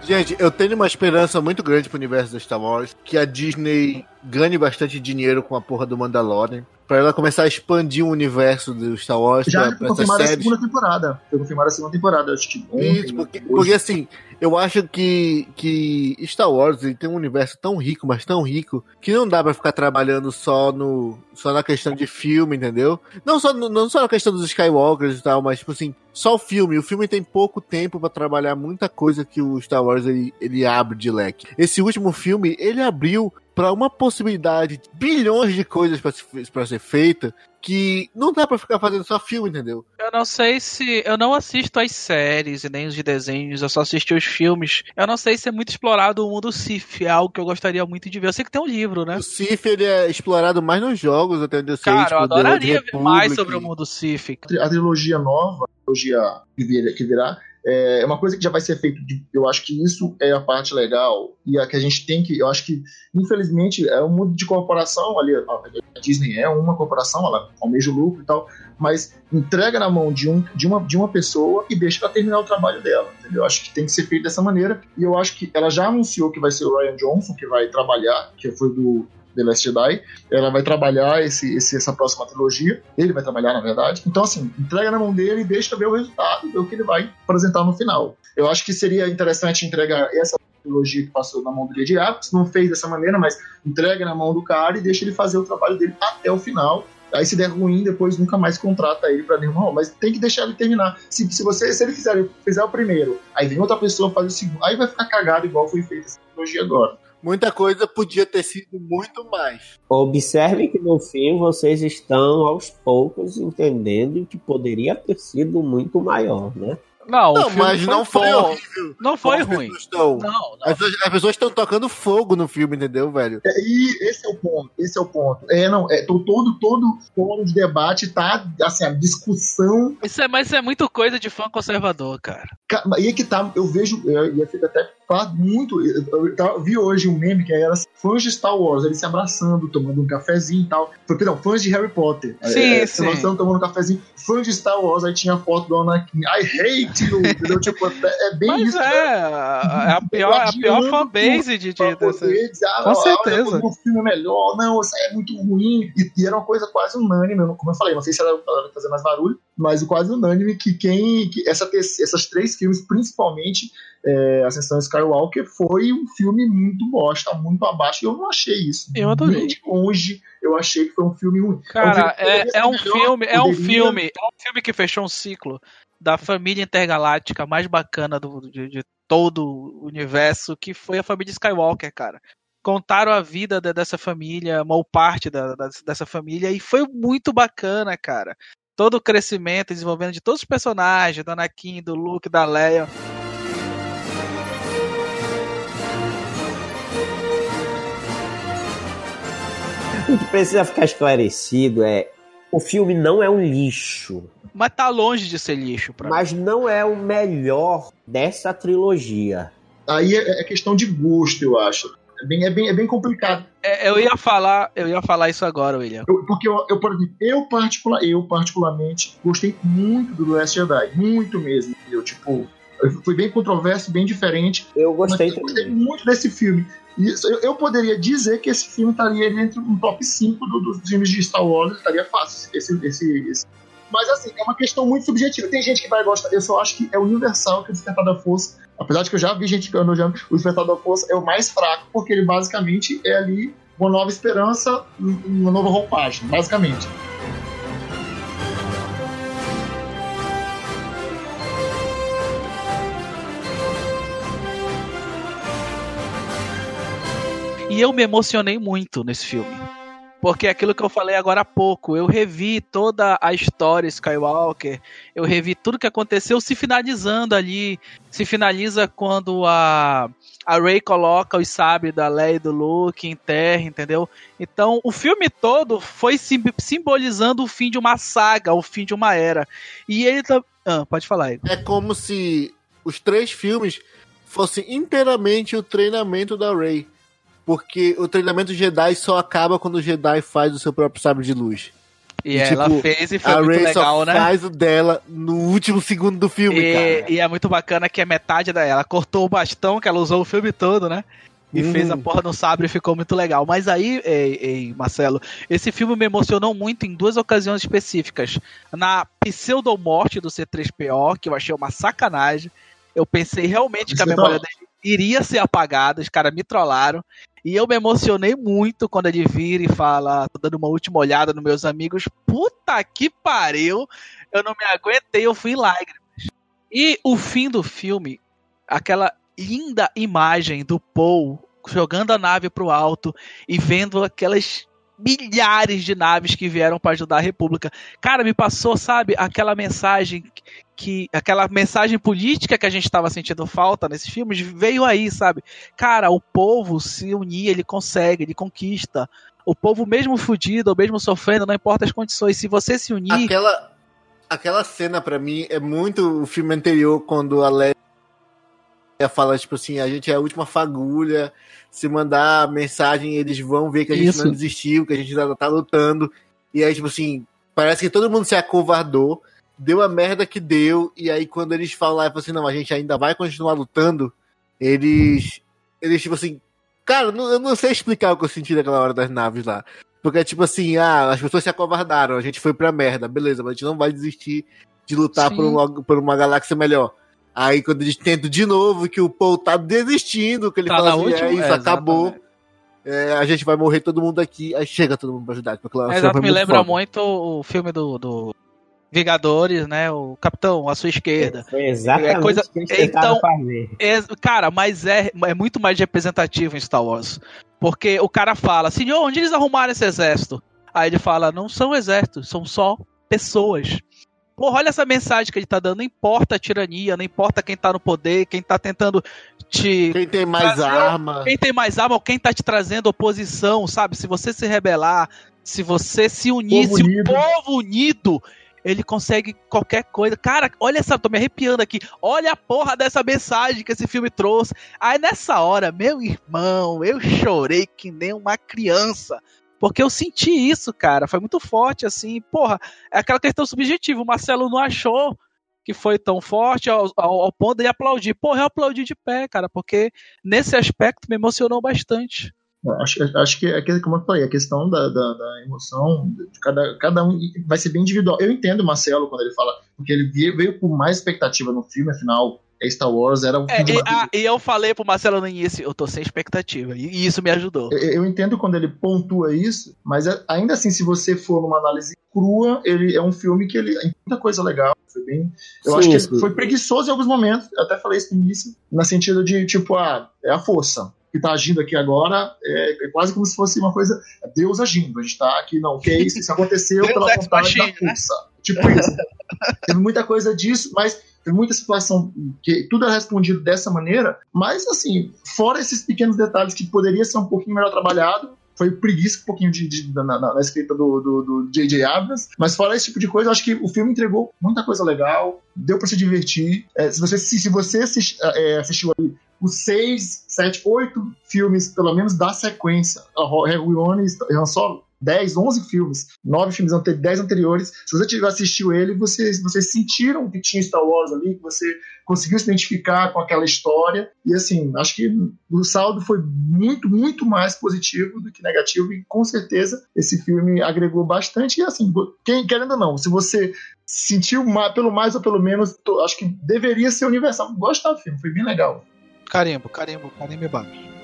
Gente, eu tenho uma esperança muito grande pro universo da Star Wars que a Disney ganhe bastante dinheiro com a porra do Mandalorian. Pra ela começar a expandir o universo do Star Wars Já pra, confirmada a segunda temporada. Foi confirmada a segunda temporada, acho que ontem, Isso, porque, porque assim, eu acho que, que Star Wars ele tem um universo tão rico, mas tão rico, que não dá pra ficar trabalhando só no só na questão de filme, entendeu? Não só, não só na questão dos Skywalkers e tal, mas tipo assim, só o filme. O filme tem pouco tempo pra trabalhar muita coisa que o Star Wars ele, ele abre de leque. Esse último filme, ele abriu pra uma possibilidade de bilhões de coisas se- pra ser feita que não dá pra ficar fazendo só filme, entendeu? Eu não sei se. Eu não assisto as séries e nem os de desenhos, eu só assisti os filmes. Eu não sei se é muito explorado o mundo Sif, é algo que eu gostaria muito de ver. Eu sei que tem um livro, né? O Sif ele é explorado mais nos jogos, até onde eu sei. Cara, tipo, eu adoraria ver mais sobre o mundo Sif. a trilogia nova, a trilogia que virá, é uma coisa que já vai ser feito. de- eu acho que isso é a parte legal e a que a gente tem que. Eu acho que, infelizmente, é um mundo de corporação ali. A Disney é uma corporação, ela almeja o lucro e tal, mas entrega na mão de, um, de, uma, de uma pessoa e deixa ela terminar o trabalho dela. Entendeu? Eu acho que tem que ser feito dessa maneira. E eu acho que ela já anunciou que vai ser o Ryan Johnson que vai trabalhar, que foi do The Last Jedi. Ela vai trabalhar esse, esse- essa próxima trilogia. Ele vai trabalhar, na verdade. Então, assim, entrega na mão dele e deixa ver o resultado, ver o que ele vai apresentar no final. Eu acho que seria interessante entregar essa trilogia que passou na mão do J.J. Abrams. Não fez dessa maneira, mas entrega na mão do cara e deixa ele fazer o trabalho dele até o final. Aí se der ruim, depois nunca mais contrata ele pra nenhuma rol. Mas tem que deixar ele terminar. Se, se você se ele fizer, fizer o primeiro, aí vem outra pessoa fazer o segundo, aí vai ficar cagado igual foi feita essa trilogia agora. Muita coisa podia ter sido muito mais. Observe que no fim vocês estão aos poucos entendendo que poderia ter sido muito maior, né? Não, o Não, mas não foi bom. horrível. Não foi ruim. estão- Não, não. As pessoas- as pessoas estão tocando fogo no filme, entendeu, velho? É, E esse é o ponto, esse é o ponto. É, não, é, to- todo, todo fórum de debate tá, assim, a discussão. Isso é, mas isso é muito coisa de fã conservador, cara. ca- E é que tá, eu vejo, eu, eu fico até falar muito. Eu, eu vi hoje um meme que era assim, fãs de Star Wars, eles se abraçando, tomando um cafezinho e tal. Foi, Perdão, fãs de Harry Potter. Sim, é, sim. Se abraçando, tomando um cafezinho. Fãs de Star Wars, aí tinha a foto do Anakin. I hate entendeu? Tipo, é, é bem Mas isso. é, né? é a pior, é a pior fanbase de, de dessa. poder dizer, ah, Com certeza. olha, o filme é melhor, não, isso aí é muito ruim. E, e era uma coisa quase unânime, como eu falei, não sei se ela vai fazer mais barulho, mas quase unânime que quem. Que essa, essas três filmes, principalmente é, Ascensão Skywalker, foi um filme muito bosta, muito abaixo, e eu não achei isso. Eu adorei. De longe eu achei que foi um filme ruim. Cara, É um filme é, é um filme, é um filme, é um filme que fechou um ciclo da família intergaláctica mais bacana do, de, de todo o universo, que foi a família Skywalker, cara. Contaram a vida de- dessa família, uma parte da, da- dessa família, e foi muito bacana, cara. Todo o crescimento, desenvolvimento de todos os personagens, do Anakin, do Luke, da Leia. O que precisa ficar esclarecido é o filme não é um lixo, Mas tá longe de ser lixo pra mim. mas não é o melhor dessa trilogia. Aí é, é questão de gosto, eu acho. É bem, é bem, é bem complicado. É, eu ia falar, eu ia falar isso agora, William. Eu- porque eu, eu, eu, particular, eu particularmente gostei muito do Last Jedi, muito mesmo. Eu, tipo, Foi bem controverso, bem diferente. Eu gostei mas eu gostei muito desse filme. Eu, poderia dizer que esse filme estaria entre um top 5 do, dos filmes de Star Wars, estaria fácil. Esse, esse, esse. Mas assim, é uma questão muito subjetiva. Tem gente que vai gostar, eu só acho que é universal que o Despertar da Força, apesar de que eu já vi gente elogiando, o Despertar da Força é o mais fraco, porque ele basicamente é ali uma nova esperança, uma nova roupagem, basicamente. E eu me emocionei muito nesse filme. Porque é aquilo que eu falei agora há pouco, eu revi toda a história Skywalker, eu revi tudo que aconteceu se finalizando ali. Se finaliza quando a, a Rey coloca os sabres da Leia e do Luke em terra, entendeu? Então o filme todo foi sim, simbolizando o fim de uma saga, o fim de uma era. E ele tá. Ah, pode falar, aí. É como se os três filmes fossem inteiramente o treinamento da Rey porque o treinamento Jedi só acaba quando o Jedi faz o seu próprio sabre de luz. E, e ela tipo, fez e foi a muito Rey legal, só né? faz o dela no último segundo do filme, e, cara. E é muito bacana que a metade dela, ela cortou o bastão que ela usou o filme todo, né? E hum. fez a porra no sabre e ficou muito legal. Mas aí, ei, ei, Marcelo, esse filme me emocionou muito em duas ocasiões específicas. Na pseudo-morte do C3PO, que eu achei uma sacanagem. Eu pensei realmente que a memória dele iria ser apagada, os caras me trollaram. E eu me emocionei muito quando ele vira e fala, tô dando uma última olhada nos meus amigos. Puta que pariu! Eu não me aguentei, eu fui em lágrimas. E o fim do filme, aquela linda imagem do Paul jogando a nave pro alto e vendo aquelas milhares de naves que vieram para ajudar a República. Cara, me passou, sabe, aquela mensagem que aquela mensagem política que a gente estava sentindo falta nesses filmes veio aí, sabe? Cara, o povo se unir, ele consegue, ele conquista. O povo mesmo fudido, ou mesmo sofrendo, não importa as condições, se você se unir, aquela aquela cena para mim é muito o filme anterior quando a Leia fala tipo assim, a gente é a última fagulha, se mandar mensagem eles vão ver que a gente Isso. não desistiu, que a gente ainda tá lutando. E aí tipo assim, parece que todo mundo se acovardou deu a merda que deu, e aí quando eles falam lá, assim, não, a gente ainda vai continuar lutando, eles, eles tipo assim, cara, eu não sei explicar o que eu senti naquela hora das naves lá. Porque é tipo assim, ah, as pessoas se acovardaram, a gente foi pra merda, beleza, mas a gente não vai desistir de lutar por uma, por uma galáxia melhor. Aí quando eles tentam de novo, que o Paul tá desistindo, que ele tá fala assim, última, é isso, é, acabou. É, a gente vai morrer todo mundo aqui, aí chega todo mundo pra ajudar. Porque é, exato, me lembra foda. muito o filme do, do Vingadores, né? O Capitão, à sua esquerda. Foi exatamente é coisa... que então, fazer. É, cara, mas é, é muito mais representativo em Star Wars. Porque o cara fala, senhor, onde eles arrumaram esse exército? Aí ele fala, não são exércitos, são só pessoas. Porra, olha essa mensagem que ele tá dando. Não importa a tirania, não importa quem tá no poder, quem tá tentando te. Quem tem mais trazer, arma. Quem tem mais arma ou quem tá te trazendo oposição, sabe? Se você se rebelar, se você se unir, povo se unido. o povo unido ele consegue qualquer coisa. Cara, olha essa, tô me arrepiando aqui. Olha a porra dessa mensagem que esse filme trouxe. Aí nessa hora, meu irmão, eu chorei que nem uma criança. Porque eu senti isso, cara. Foi muito forte, assim. Porra, é aquela questão subjetiva. O Marcelo não achou que foi tão forte ao, ao, ao ponto de aplaudir. Porra, eu aplaudi de pé, cara, porque nesse aspecto me emocionou bastante. Acho, acho que é como eu falei, a questão da, da, da, emoção de cada, cada um vai ser bem individual. Eu entendo o Marcelo quando ele fala, porque ele veio com mais expectativa no filme, afinal, é Star Wars era o é, e, a, e, eu falei pro Marcelo no início, eu tô sem expectativa, e isso me ajudou. Eu, eu entendo quando ele pontua isso, mas é, ainda assim, se você for numa análise crua, ele é um filme que ele tem muita coisa legal. Foi bem. Eu sim, acho que sim. foi preguiçoso em alguns momentos. Eu até falei isso no início, na sentido de tipo, ah, é a força que está agindo aqui agora é, é, quase como se fosse uma coisa Deus agindo. A gente está aqui, não, que é isso, isso [laughs] aconteceu pela vontade da força. Né? Tipo isso. [laughs] Teve muita coisa disso, mas teve muita situação que tudo é respondido dessa maneira, mas assim, fora esses pequenos detalhes que poderia ser um pouquinho melhor trabalhado, foi preguiça um pouquinho de, de na, na, na, escrita do, do, do J.J. Abrams, mas fora esse tipo de coisa, acho que o filme entregou muita coisa legal, deu para se divertir. É, se você, se, se você assist, é, assistiu ali os seis, sete, oito filmes, pelo menos, da sequência, a Hermione e Han Solo, 10, 11 filmes, 9 filmes, ante 10 anteriores. Se você tiver assistiu ele, vocês, vocês sentiram que tinha Star Wars ali, que você conseguiu se identificar com aquela história. E assim, acho que o saldo foi muito, muito mais positivo do que negativo. E com certeza esse filme agregou bastante. E assim, quem, querendo ou não, se você sentiu mais, pelo mais ou pelo menos, tô, acho que deveria ser universal. Gostar do filme, foi bem legal. Carimbo, carimbo, carimbo e baixo.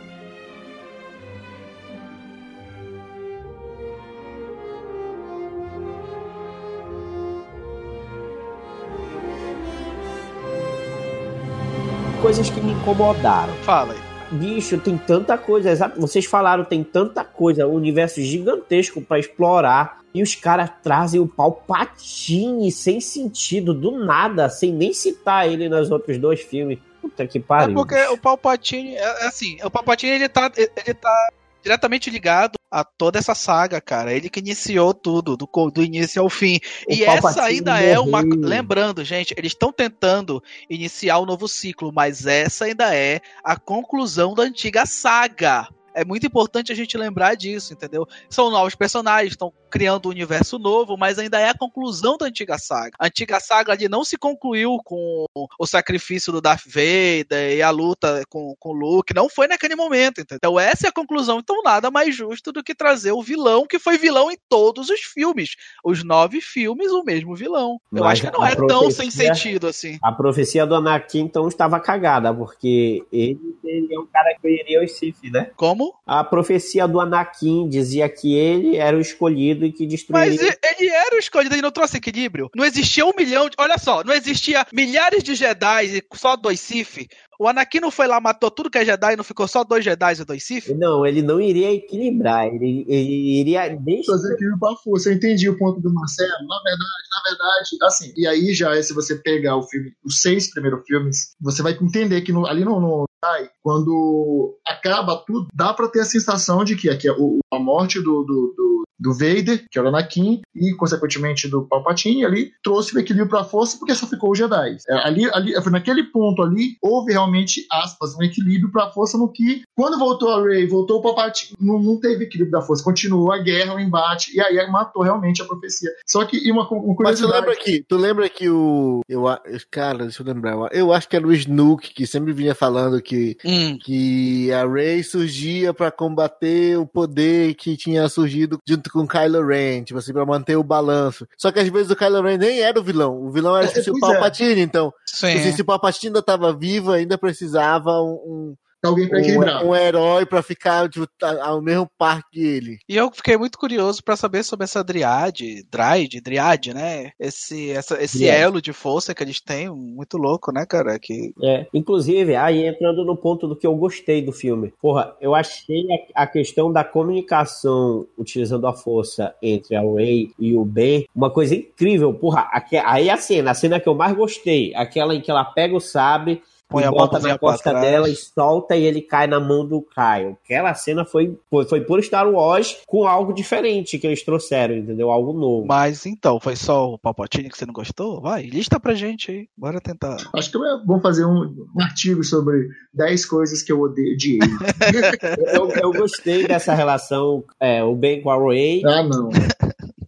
Coisas que me incomodaram. Fala aí. Bicho, tem tanta coisa, exato. Vocês falaram, tem tanta coisa, um universo gigantesco para explorar. E os caras trazem o Palpatine sem sentido, do nada, sem nem citar ele nos outros dois filmes. Puta que pariu. É porque o Palpatine, é, é assim, o Palpatine ele tá, ele tá diretamente ligado a toda essa saga, cara. Ele que iniciou tudo, do, do início ao fim. O e essa ainda é uma. morreu. Lembrando, gente, eles estão tentando iniciar o novo ciclo, mas essa ainda é a conclusão da antiga saga. É muito importante a gente lembrar disso, entendeu? São novos personagens, estão criando um universo novo, mas ainda é a conclusão da antiga saga. A antiga saga ali não se concluiu com o sacrifício do Darth Vader e a luta com, com o Luke, não foi naquele momento, entendeu? Então essa é a conclusão. Então nada mais justo do que trazer o vilão que foi vilão em todos os filmes. Os nove filmes, o mesmo vilão. Eu Mas acho que não é tão profecia- sem sentido assim. A profecia do Anakin, então, estava cagada, porque ele, ele é um cara que iria os Sith, né? Como? A profecia do Anakin dizia que ele era o escolhido e que destruiria... Mas e- ele era o escolhido, ele não trouxe equilíbrio. Não existia um milhão de. Olha só, não existia milhares de Jedi e só dois Sith. O Anakin não foi lá, matou tudo que é Jedi e não ficou só dois Jedi e dois Sith? Não, ele não iria equilibrar, ele, ele iria deixar... fazer aquilo pra força. Eu entendi o ponto do Marcelo. Na verdade, na verdade, assim, e aí já, se você pegar o filme, os seis primeiros filmes, você vai entender que no- ali no, no Quando acaba tudo, dá pra ter a sensação de que aqui é a morte do, do, do, do Vader, que era o Anakin, e consequentemente do Palpatine, ali trouxe o equilíbrio pra força porque só ficou os Jedi. É, ali, ali, foi naquele ponto ali, houve realmente, aspas, um equilíbrio pra força no que, quando voltou a Rey, voltou o Palpatine, não, não teve equilíbrio da força, continuou a guerra, o embate, e aí matou realmente a profecia. Só que, e uma, uma Mas tu curiosidade... lembra que, tu lembra que o. Eu, a- cara, deixa eu lembrar. eu- acho que era o Snook que sempre vinha falando que, Hum. que a Rey surgia pra combater o poder que tinha surgido junto com Kylo Ren, tipo assim, pra manter o balanço. Só que às vezes o Kylo Ren nem era o vilão. O vilão era É, tipo, assim, o pois é. Palpatine, então. Sim. Tipo assim, se o Palpatine ainda tava vivo, ainda precisava um, Alguém pra um, equilibrar. um, um herói pra ficar tipo, tá- ao mesmo par que ele. E eu fiquei muito curioso pra saber sobre essa Driade, Dryade, Driade, né? Esse, essa, esse Driade. elo de força que eles têm, muito louco, né, cara? Que É, inclusive, aí entrando no ponto do que eu gostei do filme. Porra, eu achei a, a questão da comunicação utilizando a força entre a Ray e o Ben uma coisa incrível. Porra, aque- aí a cena, a cena que eu mais gostei, aquela em que ela pega o sabre Põe e a bota na costa trás. dela e solta e ele cai na mão do Kyle. Aquela cena foi, foi, foi por Star Wars com algo diferente que eles trouxeram, entendeu? Algo novo. Mas então, foi só o Palpatine que você não gostou? Vai, lista pra gente aí. Bora tentar. Acho que é bom fazer um, um artigo sobre 10 coisas que eu odeio de ele. [laughs] Eu, eu gostei dessa relação, é, o Ben com a Ray. ah, não.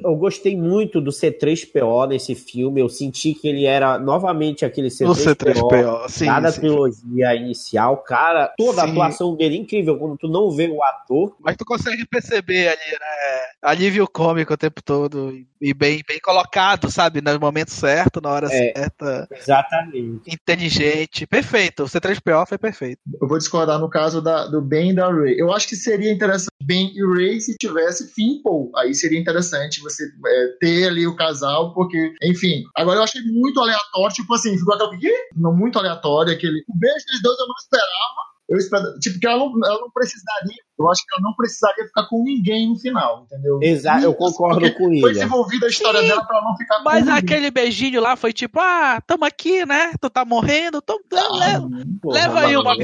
Eu gostei muito do C3PO nesse filme. Eu senti que ele era novamente aquele C3PO, O C3PO, sim. lá da sim. trilogia inicial. Cara, toda a Sim. atuação dele é incrível. Quando tu não vê o ator, Mas tu consegue perceber ali, né? Alívio cômico o tempo todo. e- bem, bem colocado, sabe? No momento certo, na hora É. certa. exatamente. Inteligente. Perfeito. O C3PO foi perfeito. Eu vou discordar no caso da, do Ben e da Ray. Eu acho que seria interessante Ben e Ray se tivesse Finn e Paul. Aí seria interessante você é, ter ali o casal, porque, enfim. Agora eu achei muito aleatório, tipo assim, ficou aquele. "Quê?" Não, muito aleatório, aquele. O beijo dos dois eu não esperava. Eu esperava, tipo, que ela não, ela não precisaria, eu acho que ela não precisaria ficar com ninguém no final, entendeu? Exato, eu concordo Porque com Foi ele. desenvolvida a história Sim, dela pra ela não ficar com Mas aquele beijinho lá foi tipo, ah, tamo aqui, né? Tu tá morrendo, tamo, Ah, leva. Porra, leva aí uma o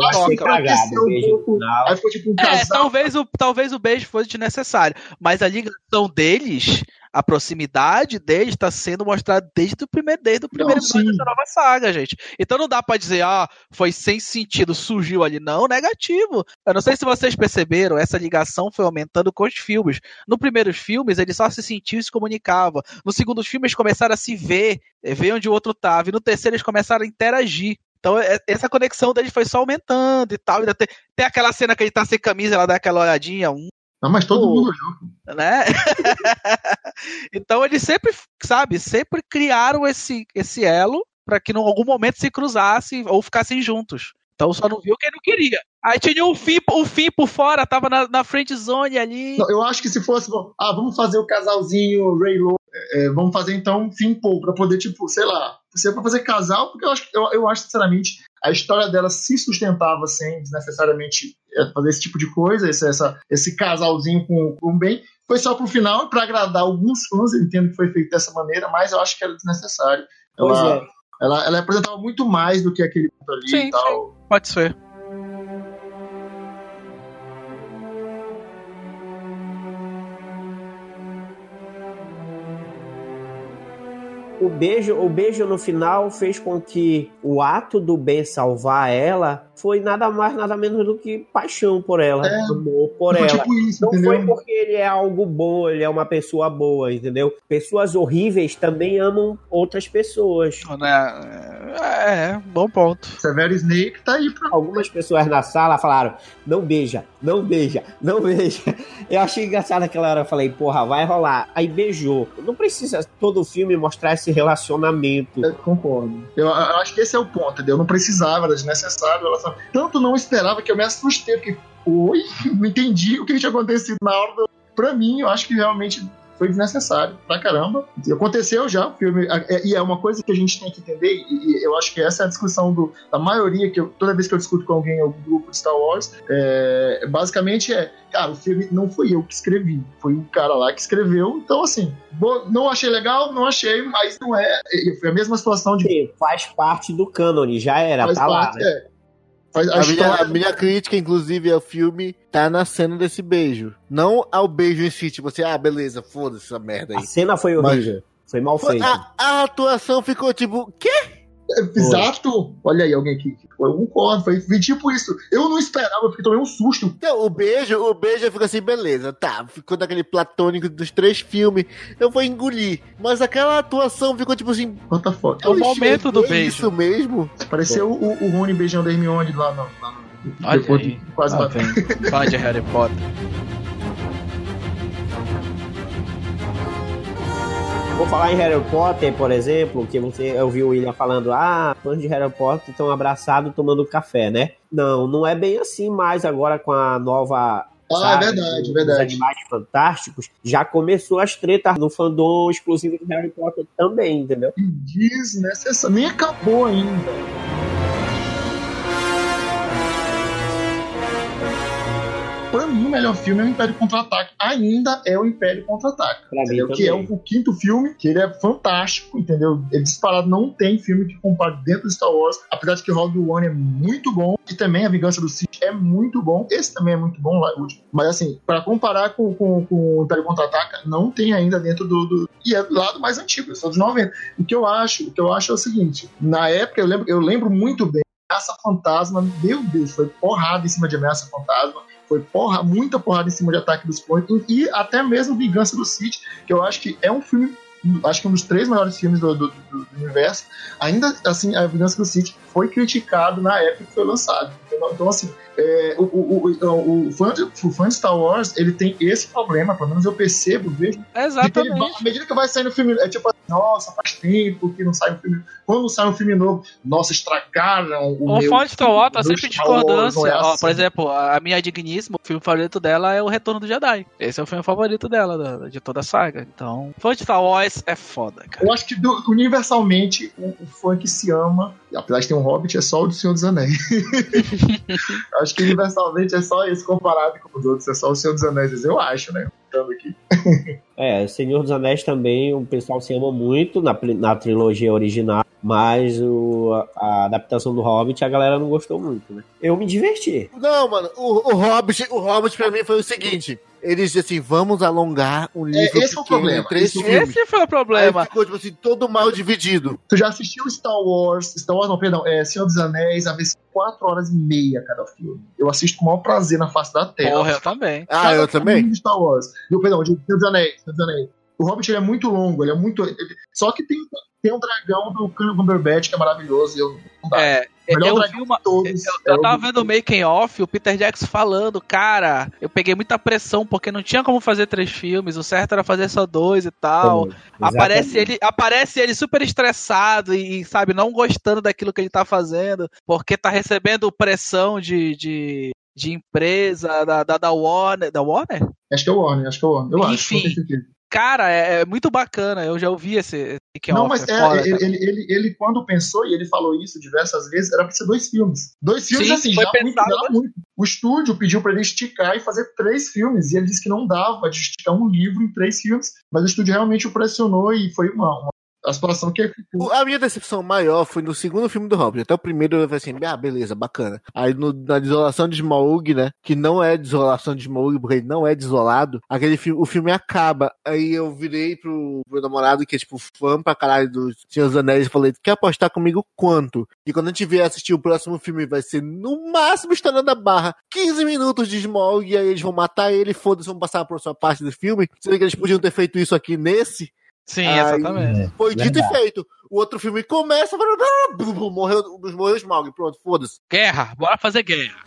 final. Aí ficou tipo um É, casal. talvez o, talvez o beijo fosse desnecessário. Mas a ligação deles a proximidade dele está sendo mostrada desde o primeiro, desde o primeiro Não, episódio sim. dessa nova saga, gente. Então não dá pra dizer, ah, foi sem sentido, surgiu ali. Não, negativo. Eu não sei se vocês perceberam, essa ligação foi aumentando com os filmes. No primeiros filmes, ele só se sentia e se comunicava. No segundo filme, eles começaram a se ver, eh, ver onde o outro tava. E no terceiro, eles começaram a interagir. Então, é- essa conexão deles foi só aumentando e tal. Ainda tem, tem aquela cena que ele tá sem camisa, ela dá aquela olhadinha, um Não, mas todo Pô. mundo olhou. né? [laughs] então eles sempre, sabe, sempre criaram esse, esse elo para que em algum momento se cruzassem ou ficassem juntos. Então só não viu quem não queria. Aí tinha o fim, o fim por fora, tava na, na frente zone ali. Não, eu acho que se fosse, bom, ah, vamos fazer o casalzinho Ray Lo, é, vamos fazer então fim Paul, pra poder, tipo, sei lá, se é pra fazer casal, porque eu acho, eu, eu acho, sinceramente, a história dela se sustentava sem desnecessariamente é, fazer esse tipo de coisa, esse, essa, esse casalzinho com, com o bem. Foi só pro final, pra agradar alguns fãs, eu entendo que foi feito dessa maneira, mas eu acho que era desnecessário. Pois Ela, é. ela, ela apresentava muito mais do que aquele ponto ali Sim, e tal. Pode ser. O beijo, o beijo no final fez com que o ato do Ben salvar ela foi nada mais, nada menos do que paixão por ela, É. amor por Foi ela. tipo isso, Não entendeu? foi porque ele é algo bom, ele é uma pessoa boa, entendeu? Pessoas horríveis também amam outras pessoas. Né? É, bom ponto. Severo Snake tá aí pra. Algumas pessoas na sala falaram: não beija, não beija, não beija. Eu achei engraçado aquela hora, eu falei, porra, vai rolar. Aí beijou. Não precisa todo filme mostrar esse relacionamento. Eu concordo. Eu, eu acho que esse é o ponto, entendeu? Não precisava, era desnecessário. Ela só... Tanto não esperava que eu me assustei, porque, oi, não entendi o que tinha acontecido na hora do. Pra mim, eu acho que realmente foi desnecessário pra caramba. Aconteceu já, o filme, é- e é uma coisa que a gente tem que entender, e, eu acho que essa é a discussão do, da maioria, que eu- toda vez que eu discuto com alguém, algum grupo de Star Wars, é, basicamente é, cara, o filme não fui eu que escrevi, foi um cara lá que escreveu, então assim, não achei legal, não achei, mas não é, foi a mesma situação de Sim, faz parte do cânone, já era, faz tá lá. parte, né? é. A, A minha, história, a minha crítica, inclusive, ao filme tá na cena desse beijo. Não ao beijo em si, tipo assim, ah, beleza, foda-se essa merda A aí. cena foi horrível. Foi mal feita. A, a atuação ficou tipo, quê? Exato! Olha aí, alguém aqui. Eu concordo, foi, tipo isso. Eu não esperava, porque tomei um susto. Então, o beijo, o beijo fica assim, beleza, tá, ficou daquele platônico dos três filmes, eu vou engolir. Mas aquela atuação ficou tipo assim, What the fuck? É o momento do enxerguei beijo. isso mesmo? Pareceu o, o Rony beijando a Hermione lá no. Lá no Olha depois aí. de quase Ah, bateu. vem. Fã de Harry Potter. Vou falar em Harry Potter, por exemplo, que você ouviu o William falando, ah, fãs de Harry Potter estão abraçados tomando café, né? Não, não é bem assim mais agora com a nova. Ah, é verdade, dos verdade. Animais Fantásticos, já começou as tretas no fandom exclusivo de Harry Potter também, entendeu? Desnecessário. Nem acabou ainda. Pra mim, o melhor filme é o Império Contra-Ataque. Ainda é o Império mim entendeu? Que é o, o quinto filme, que ele é fantástico, entendeu? Ele disparado não tem filme que compare dentro de Star Wars, apesar de que Rogue One é muito bom, e também A Vingança do Sith é muito bom, esse também é muito bom, lá, mas assim, para comparar com, com, com o Império Contra-Ataca, não tem ainda dentro do, do- e é do lado mais antigo, eu sou dos 90. O que eu acho, o que eu acho é o seguinte, na época eu lembro, eu lembro muito bem, Ameaça Fantasma, meu Deus, foi porrada em cima de Ameaça Fantasma, foi porra, muita porrada em cima de Ataque dos Clones e até mesmo Vingança do Sith, que eu acho que é um filme, acho que um dos três maiores filmes do, do- do- universo. Ainda assim, a Vingança do Sith foi criticado na época que foi lançado. Então, então, assim, é, o, o, o, o, o fã de, o fã de Star Wars, ele tem esse problema, pelo menos eu percebo, vejo, vai, Exatamente. à medida que vai saindo filme, é tipo assim, nossa, faz tempo que não sai um filme. Quando sai um filme novo, nossa, estragaram o O meu. fã de Star Wars tá sempre em discordância. é assim. por exemplo, a minha digníssima, o filme favorito dela é O Retorno do Jedi. Esse é o filme favorito dela, de toda a saga. Então, fã de Star Wars é foda, cara. Eu acho que do- universalmente o, o fã que se ama, apesar de ter um Hobbit, é só o do Senhor dos Anéis. [laughs] Acho que universalmente é só esse comparado com os outros, é só o Senhor dos Anéis, eu acho, né? Aqui. [laughs] É, Senhor dos Anéis também, o pessoal se ama muito na, na trilogia original, mas o, a, a adaptação do Hobbit a galera não gostou muito, né? Eu me diverti. Não, mano, o, o Hobbit, o Hobbit pra mim foi o seguinte. Eles assim, vamos alongar um livro esse é o pequeno problema, em três esse é o filmes. Esse foi o Aí problema. ficou, tipo assim, todo mal dividido. Tu já assistiu Star Wars? Star Wars, não, perdão, é Senhor dos Anéis, a vez 4 horas e meia cada filme. Eu assisto com o maior prazer na face da Terra. Porra, eu também. Ah, Cada eu também? Star Wars. Eu, perdão, de Senhor dos Anéis, Senhor dos Anéis. O Hobbit ele é muito longo, ele é muito. ele- Só que tem, tem um dragão do Cumberbatch que é maravilhoso. E eu, não dá. É, eu dragão vi uma. todos. Eu, é eu o tava do- vendo o making off, o Peter Jackson falando, cara, eu peguei muita pressão porque não tinha como fazer três filmes, o certo era fazer só dois e tal. Aparece ele, aparece ele super estressado e, sabe, não gostando daquilo que ele tá fazendo, porque tá recebendo pressão de, de, de empresa, da, da, da Warner. Da Warner? Acho que é o Warner, acho que é o Warner. Eu acho, Enfim. certeza. Cara, é, é muito bacana, eu já ouvi esse, esse making Não, mas é é, foda, ele, ele, ele, ele, quando pensou, e ele falou isso diversas vezes, era pra ser dois filmes. Dois filmes, Sim, assim, foi já muito, pensado, já muito. O estúdio pediu pra ele esticar e fazer três filmes, e ele disse que não dava de esticar um livro em três filmes, mas o estúdio realmente o pressionou e foi uma, uma a situação que ficou. A minha decepção maior foi no segundo filme do Hobbit. Até o primeiro eu falei assim, ah, beleza, bacana. Aí no- na Desolação de Smaug, né? Que não é Desolação de Smaug, porque ele não é desolado. Aquele filme, o filme acaba. Aí eu virei pro meu namorado, que é tipo fã pra caralho do Senhor dos Anéis, e falei, quer apostar comigo quanto? E quando a gente vier assistir o próximo filme, vai ser no máximo estourando a barra 15 minutos de Smaug, e aí eles vão matar ele, foda-se, vão passar a próxima parte do filme. Sendo que eles podiam ter feito isso aqui nesse. Sim, Ai, exatamente. Foi dito Verdade. e feito. O outro filme começa, blá, blá, blá, morreu, morreu o Smaug, pronto, foda-se. Guerra, bora fazer guerra.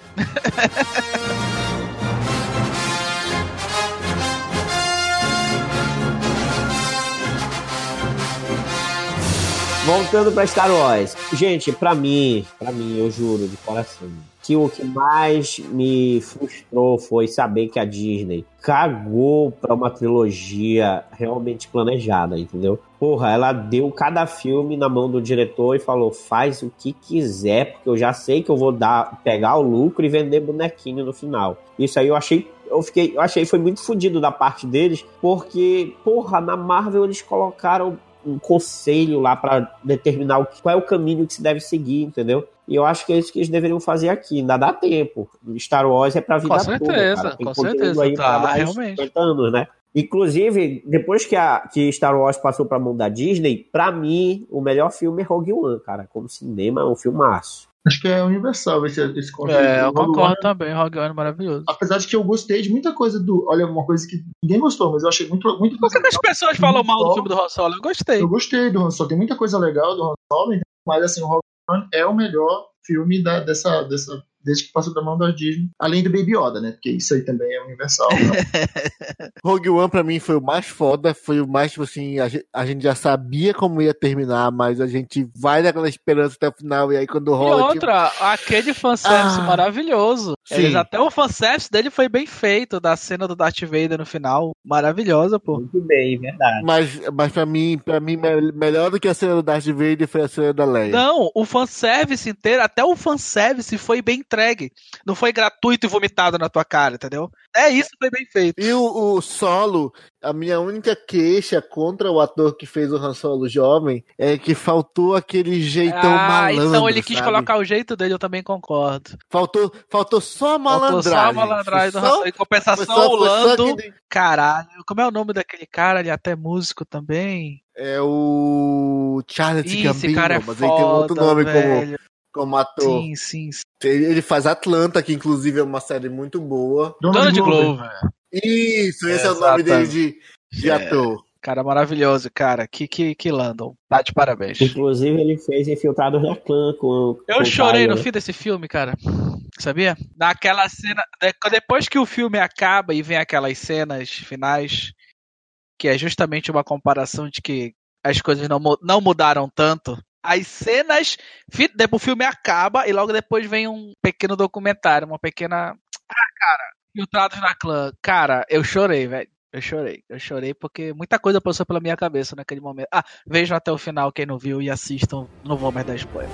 Voltando pra Star Wars. Gente, pra mim, pra mim, eu juro de coração, que o que mais me frustrou foi saber que a Disney cagou pra uma trilogia realmente planejada, entendeu? Porra, ela deu cada filme na mão do diretor e falou: faz o que quiser, porque eu já sei que eu vou dar, pegar o lucro e vender bonequinho no final. Isso aí eu achei. Eu fiquei, eu achei foi muito fodido da parte deles, porque, porra, na Marvel eles colocaram um conselho lá pra determinar o qual é o caminho que se deve seguir, entendeu? E eu acho que é isso que eles deveriam fazer aqui. Ainda dá tempo. Star Wars é pra vida Com certeza, toda, cara. Tem com certeza, aí tá, mais realmente. 50 anos, né? Inclusive, depois que, a, que Star Wars passou pra mão da Disney, pra mim, o melhor filme é Rogue One, cara. Como cinema, é um filmaço. Acho que é universal esse, esse conceito. É, eu concordo One, também, Rogue One é maravilhoso. Apesar de que eu gostei de muita coisa do. Olha, uma coisa que ninguém gostou, mas eu achei muito, muito Por que, que as pessoas falam mal do filme do Han Solo? Eu gostei. Eu gostei do Han Solo, tem muita coisa legal do Han Solo, mas assim, o Rogue One é o melhor filme da, dessa, dessa, desde que passou da mão da Disney. Além do Baby Yoda, né? Porque isso aí também é universal. né? [laughs] Rogue One pra mim foi o mais foda, foi o mais, tipo assim, a gente, a gente já sabia como ia terminar, mas a gente vai naquela esperança até o final, e aí quando E rola. tipo, outra, aquele fanservice Ah, maravilhoso. sim. Eles, até o fanservice dele foi bem feito, da cena do Darth Vader no final. Maravilhosa, pô. Muito bem, verdade. Mas, mas pra mim, pra mim, me- melhor do que a cena do Darth Vader foi a cena da Leia. Não, o fanservice inteiro, até o fanservice foi bem entregue. Não foi gratuito e vomitado na tua cara, entendeu? É isso, foi bem feito. E o, o Solo, a minha única queixa contra o ator que fez o Han Solo jovem é que faltou aquele jeitão ah, malandro. então ele quis sabe? colocar o jeito dele, eu também concordo. Faltou, faltou só a malandragem. Faltou só a malandragem do Han Solo. Em compensação, só- o Lando, caralho. Como é o nome daquele cara? Ele é até músico também. É o Charles Ih, Gambino, é mas ele tem um outro foda, nome velho. como ator. Sim, sim, sim. Ele, faz Atlanta, que inclusive é uma série muito boa. Donald Glover. Isso, esse é, o nome dele de, de É. ator. Cara, maravilhoso, cara. Que, que, que Landon. Tá de parabéns. Inclusive, ele fez Infiltrados na Clã com. Eu com o chorei no né? fim desse filme, cara. Sabia? Naquela cena. de- Depois que o filme acaba e vem aquelas cenas finais, que é justamente uma comparação de que as coisas não, não mudaram tanto. As cenas. O filme acaba e logo depois vem um pequeno documentário, uma pequena. Ah, cara, Filtrados na clã. Cara, eu chorei, velho. Eu chorei. Eu chorei porque muita coisa passou pela minha cabeça naquele momento. Ah, vejam até o final quem não viu e assistam. Não vou mais dar spoiler.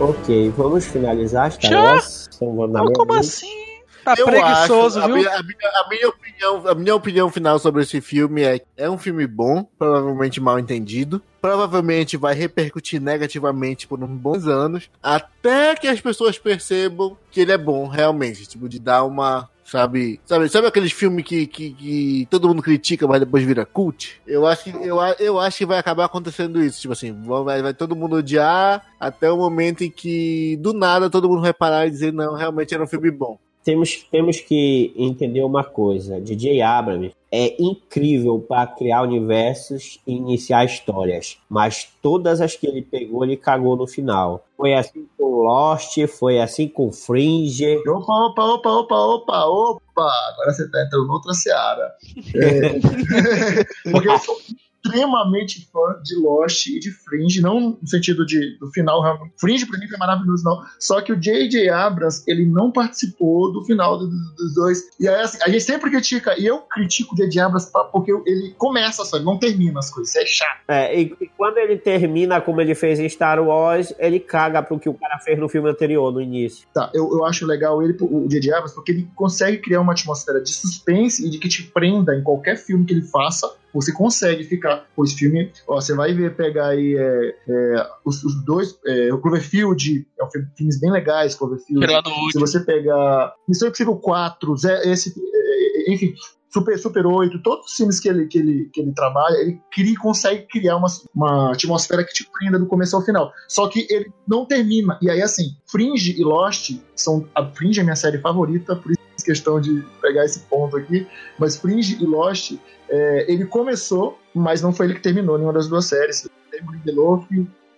Ok, vamos finalizar Star Já? Então, na Não, como assim? Tá Eu preguiçoso, acho, viu? A minha, a minha- a minha opinião opinião, a minha opinião final sobre esse filme é: é um filme bom, provavelmente mal entendido. Provavelmente vai repercutir negativamente por uns bons anos, até que as pessoas percebam que ele é bom, realmente. Tipo, de dar uma Sabe, sabe, sabe aqueles filmes que, que, que, todo mundo critica, mas depois vira cult? Eu acho que, eu, eu acho que vai acabar acontecendo isso. Tipo assim, vai, vai todo mundo odiar até o momento em que, do nada, todo mundo vai parar e dizer, não, realmente era um filme bom temos, temos que entender uma coisa. DJ Abrams é incrível para criar universos e iniciar histórias, mas todas as que ele pegou, ele cagou no final. Foi assim com Lost, foi assim com Fringe. Opa, opa, opa, opa, opa, opa! Agora você tá entrando noutra seara. [laughs] É... [laughs] Porque eu sou extremamente fã de Lost e de Fringe, não no sentido de do final, realmente. Fringe pra mim foi maravilhoso, não. Só que o J.J. Abrams, ele não participou do final do, do, dos dois. E aí, assim, a gente sempre critica, e eu critico o J.J. Abrams porque ele começa só, ele não termina as coisas, isso é chato. É, e, e, quando ele termina como ele fez em Star Wars, ele caga pro que o cara fez no filme anterior, no início. Tá, eu, eu acho legal ele, o J.J. Abrams, porque ele consegue criar uma atmosfera de suspense e de que te prenda em qualquer filme que ele faça você consegue ficar. Pois filme, ó, você vai ver, pegar aí é, é, os, os, dois, é, o Cloverfield, é um filme, filmes bem legais, Cloverfield. Se você pegar Missão Impossível 4, esse, é, é, enfim, Super, Super 8, todos os filmes que ele, que ele, que ele trabalha, ele cria, consegue criar uma, uma atmosfera que te prenda do começo ao final. Só que ele não termina. E aí, assim, Fringe e Lost são. A Fringe é minha série favorita, por isso questão de pegar esse ponto aqui. Mas Fringe e Lost é, ele começou, mas não foi ele que terminou nenhuma das duas séries. Damon Lindelof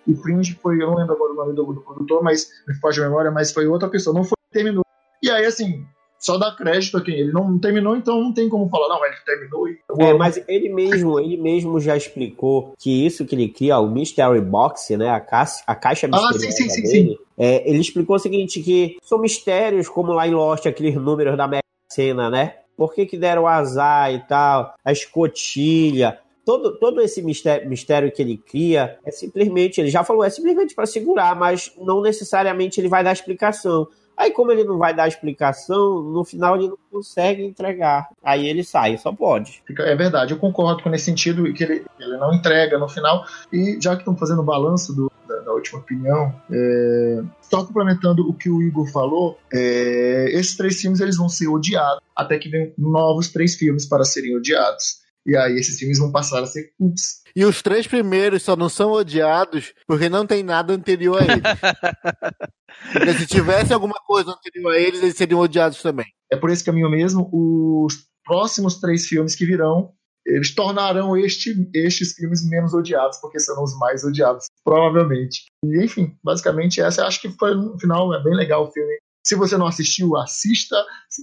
e Fringe foi, eu não lembro agora o nome do, do produtor, mas me foge a memória, mas foi outra pessoa, não foi que terminou. E aí, assim, só dá crédito a quem ele não terminou, então não tem como falar, não, ele terminou. E... É, mas ele mesmo, ele mesmo já explicou que isso que ele cria, o Mystery Box, né, a caixa, a caixa misteriosa ah, sim, sim, sim, dele, sim. É, ele explicou o seguinte, que são mistérios, como lá em Lost, aqueles números da Mega Sena, né? Por que, que deram azar e tal, a escotilha. Todo, todo esse mistério, mistério que ele cria é simplesmente, ele já falou, é simplesmente para segurar, mas não necessariamente ele vai dar explicação. Aí, como ele não vai dar explicação, no final ele não consegue entregar. Aí ele sai, só pode. É verdade, eu concordo com nesse sentido que ele, ele não entrega no final. E já que estão fazendo o balanço do, da, última opinião, é, só complementando o que o Igor falou, é, esses três filmes eles vão ser odiados até que venham novos três filmes para serem odiados. E aí esses filmes vão passar a ser cults. E os três primeiros só não são odiados porque não tem nada anterior a eles. [laughs] porque se tivesse alguma coisa anterior a eles, eles seriam odiados também. É por esse caminho mesmo, os próximos três filmes que virão, eles tornarão este, estes filmes menos odiados, porque serão os mais odiados, provavelmente. E, enfim, basicamente essa, acho que foi no final, é bem legal o filme. Se você não assistiu, assista.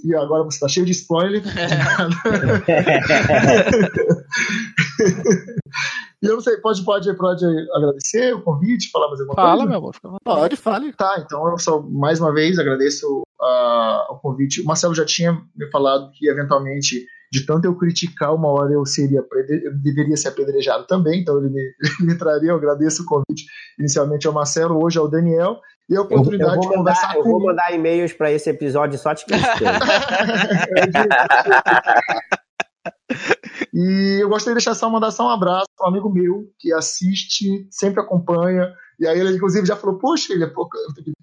E agora você está cheio de spoiler. [laughs] e eu não sei, pode, pode, pode agradecer o convite, falar mais alguma Fala, coisa? meu amor. Pode, fale. Tá, então eu só mais uma vez agradeço uh, o convite. O Marcelo já tinha me falado que eventualmente de tanto eu criticar, uma hora eu seria eu deveria ser apedrejado também, então ele me, [laughs] ele me traria, eu agradeço o convite. Inicialmente ao Marcelo, hoje ao Daniel, e a oportunidade eu, eu de conversar mandar, Eu vou mandar e-mails para esse episódio só te [laughs] e eu gostaria de deixar só mandar só um abraço para um amigo meu que assiste, sempre acompanha, e aí ele, inclusive, já falou, poxa, ele, é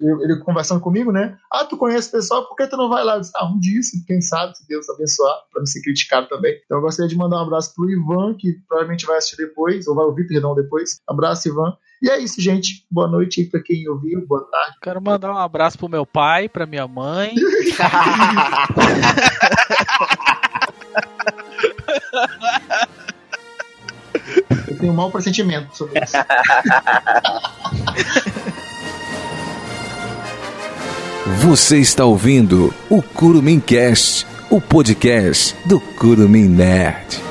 ele conversando comigo, né? Ah, tu conhece o pessoal, por que tu não vai lá? Eu disse, ah, um dia, quem sabe, se Deus abençoar, para não ser criticado também. Então eu gostaria de mandar um abraço pro Ivan, que provavelmente vai assistir depois, ou vai ouvir, perdão, depois. Abraço, Ivan. E é isso, gente. Boa noite para quem ouviu, boa tarde. Quero mandar um abraço pro meu pai, pra minha mãe. [laughs] [laughs] Eu tenho um mau pressentimento sobre isso. Você está ouvindo o Curumim Cast, o podcast do Curumim Nerd.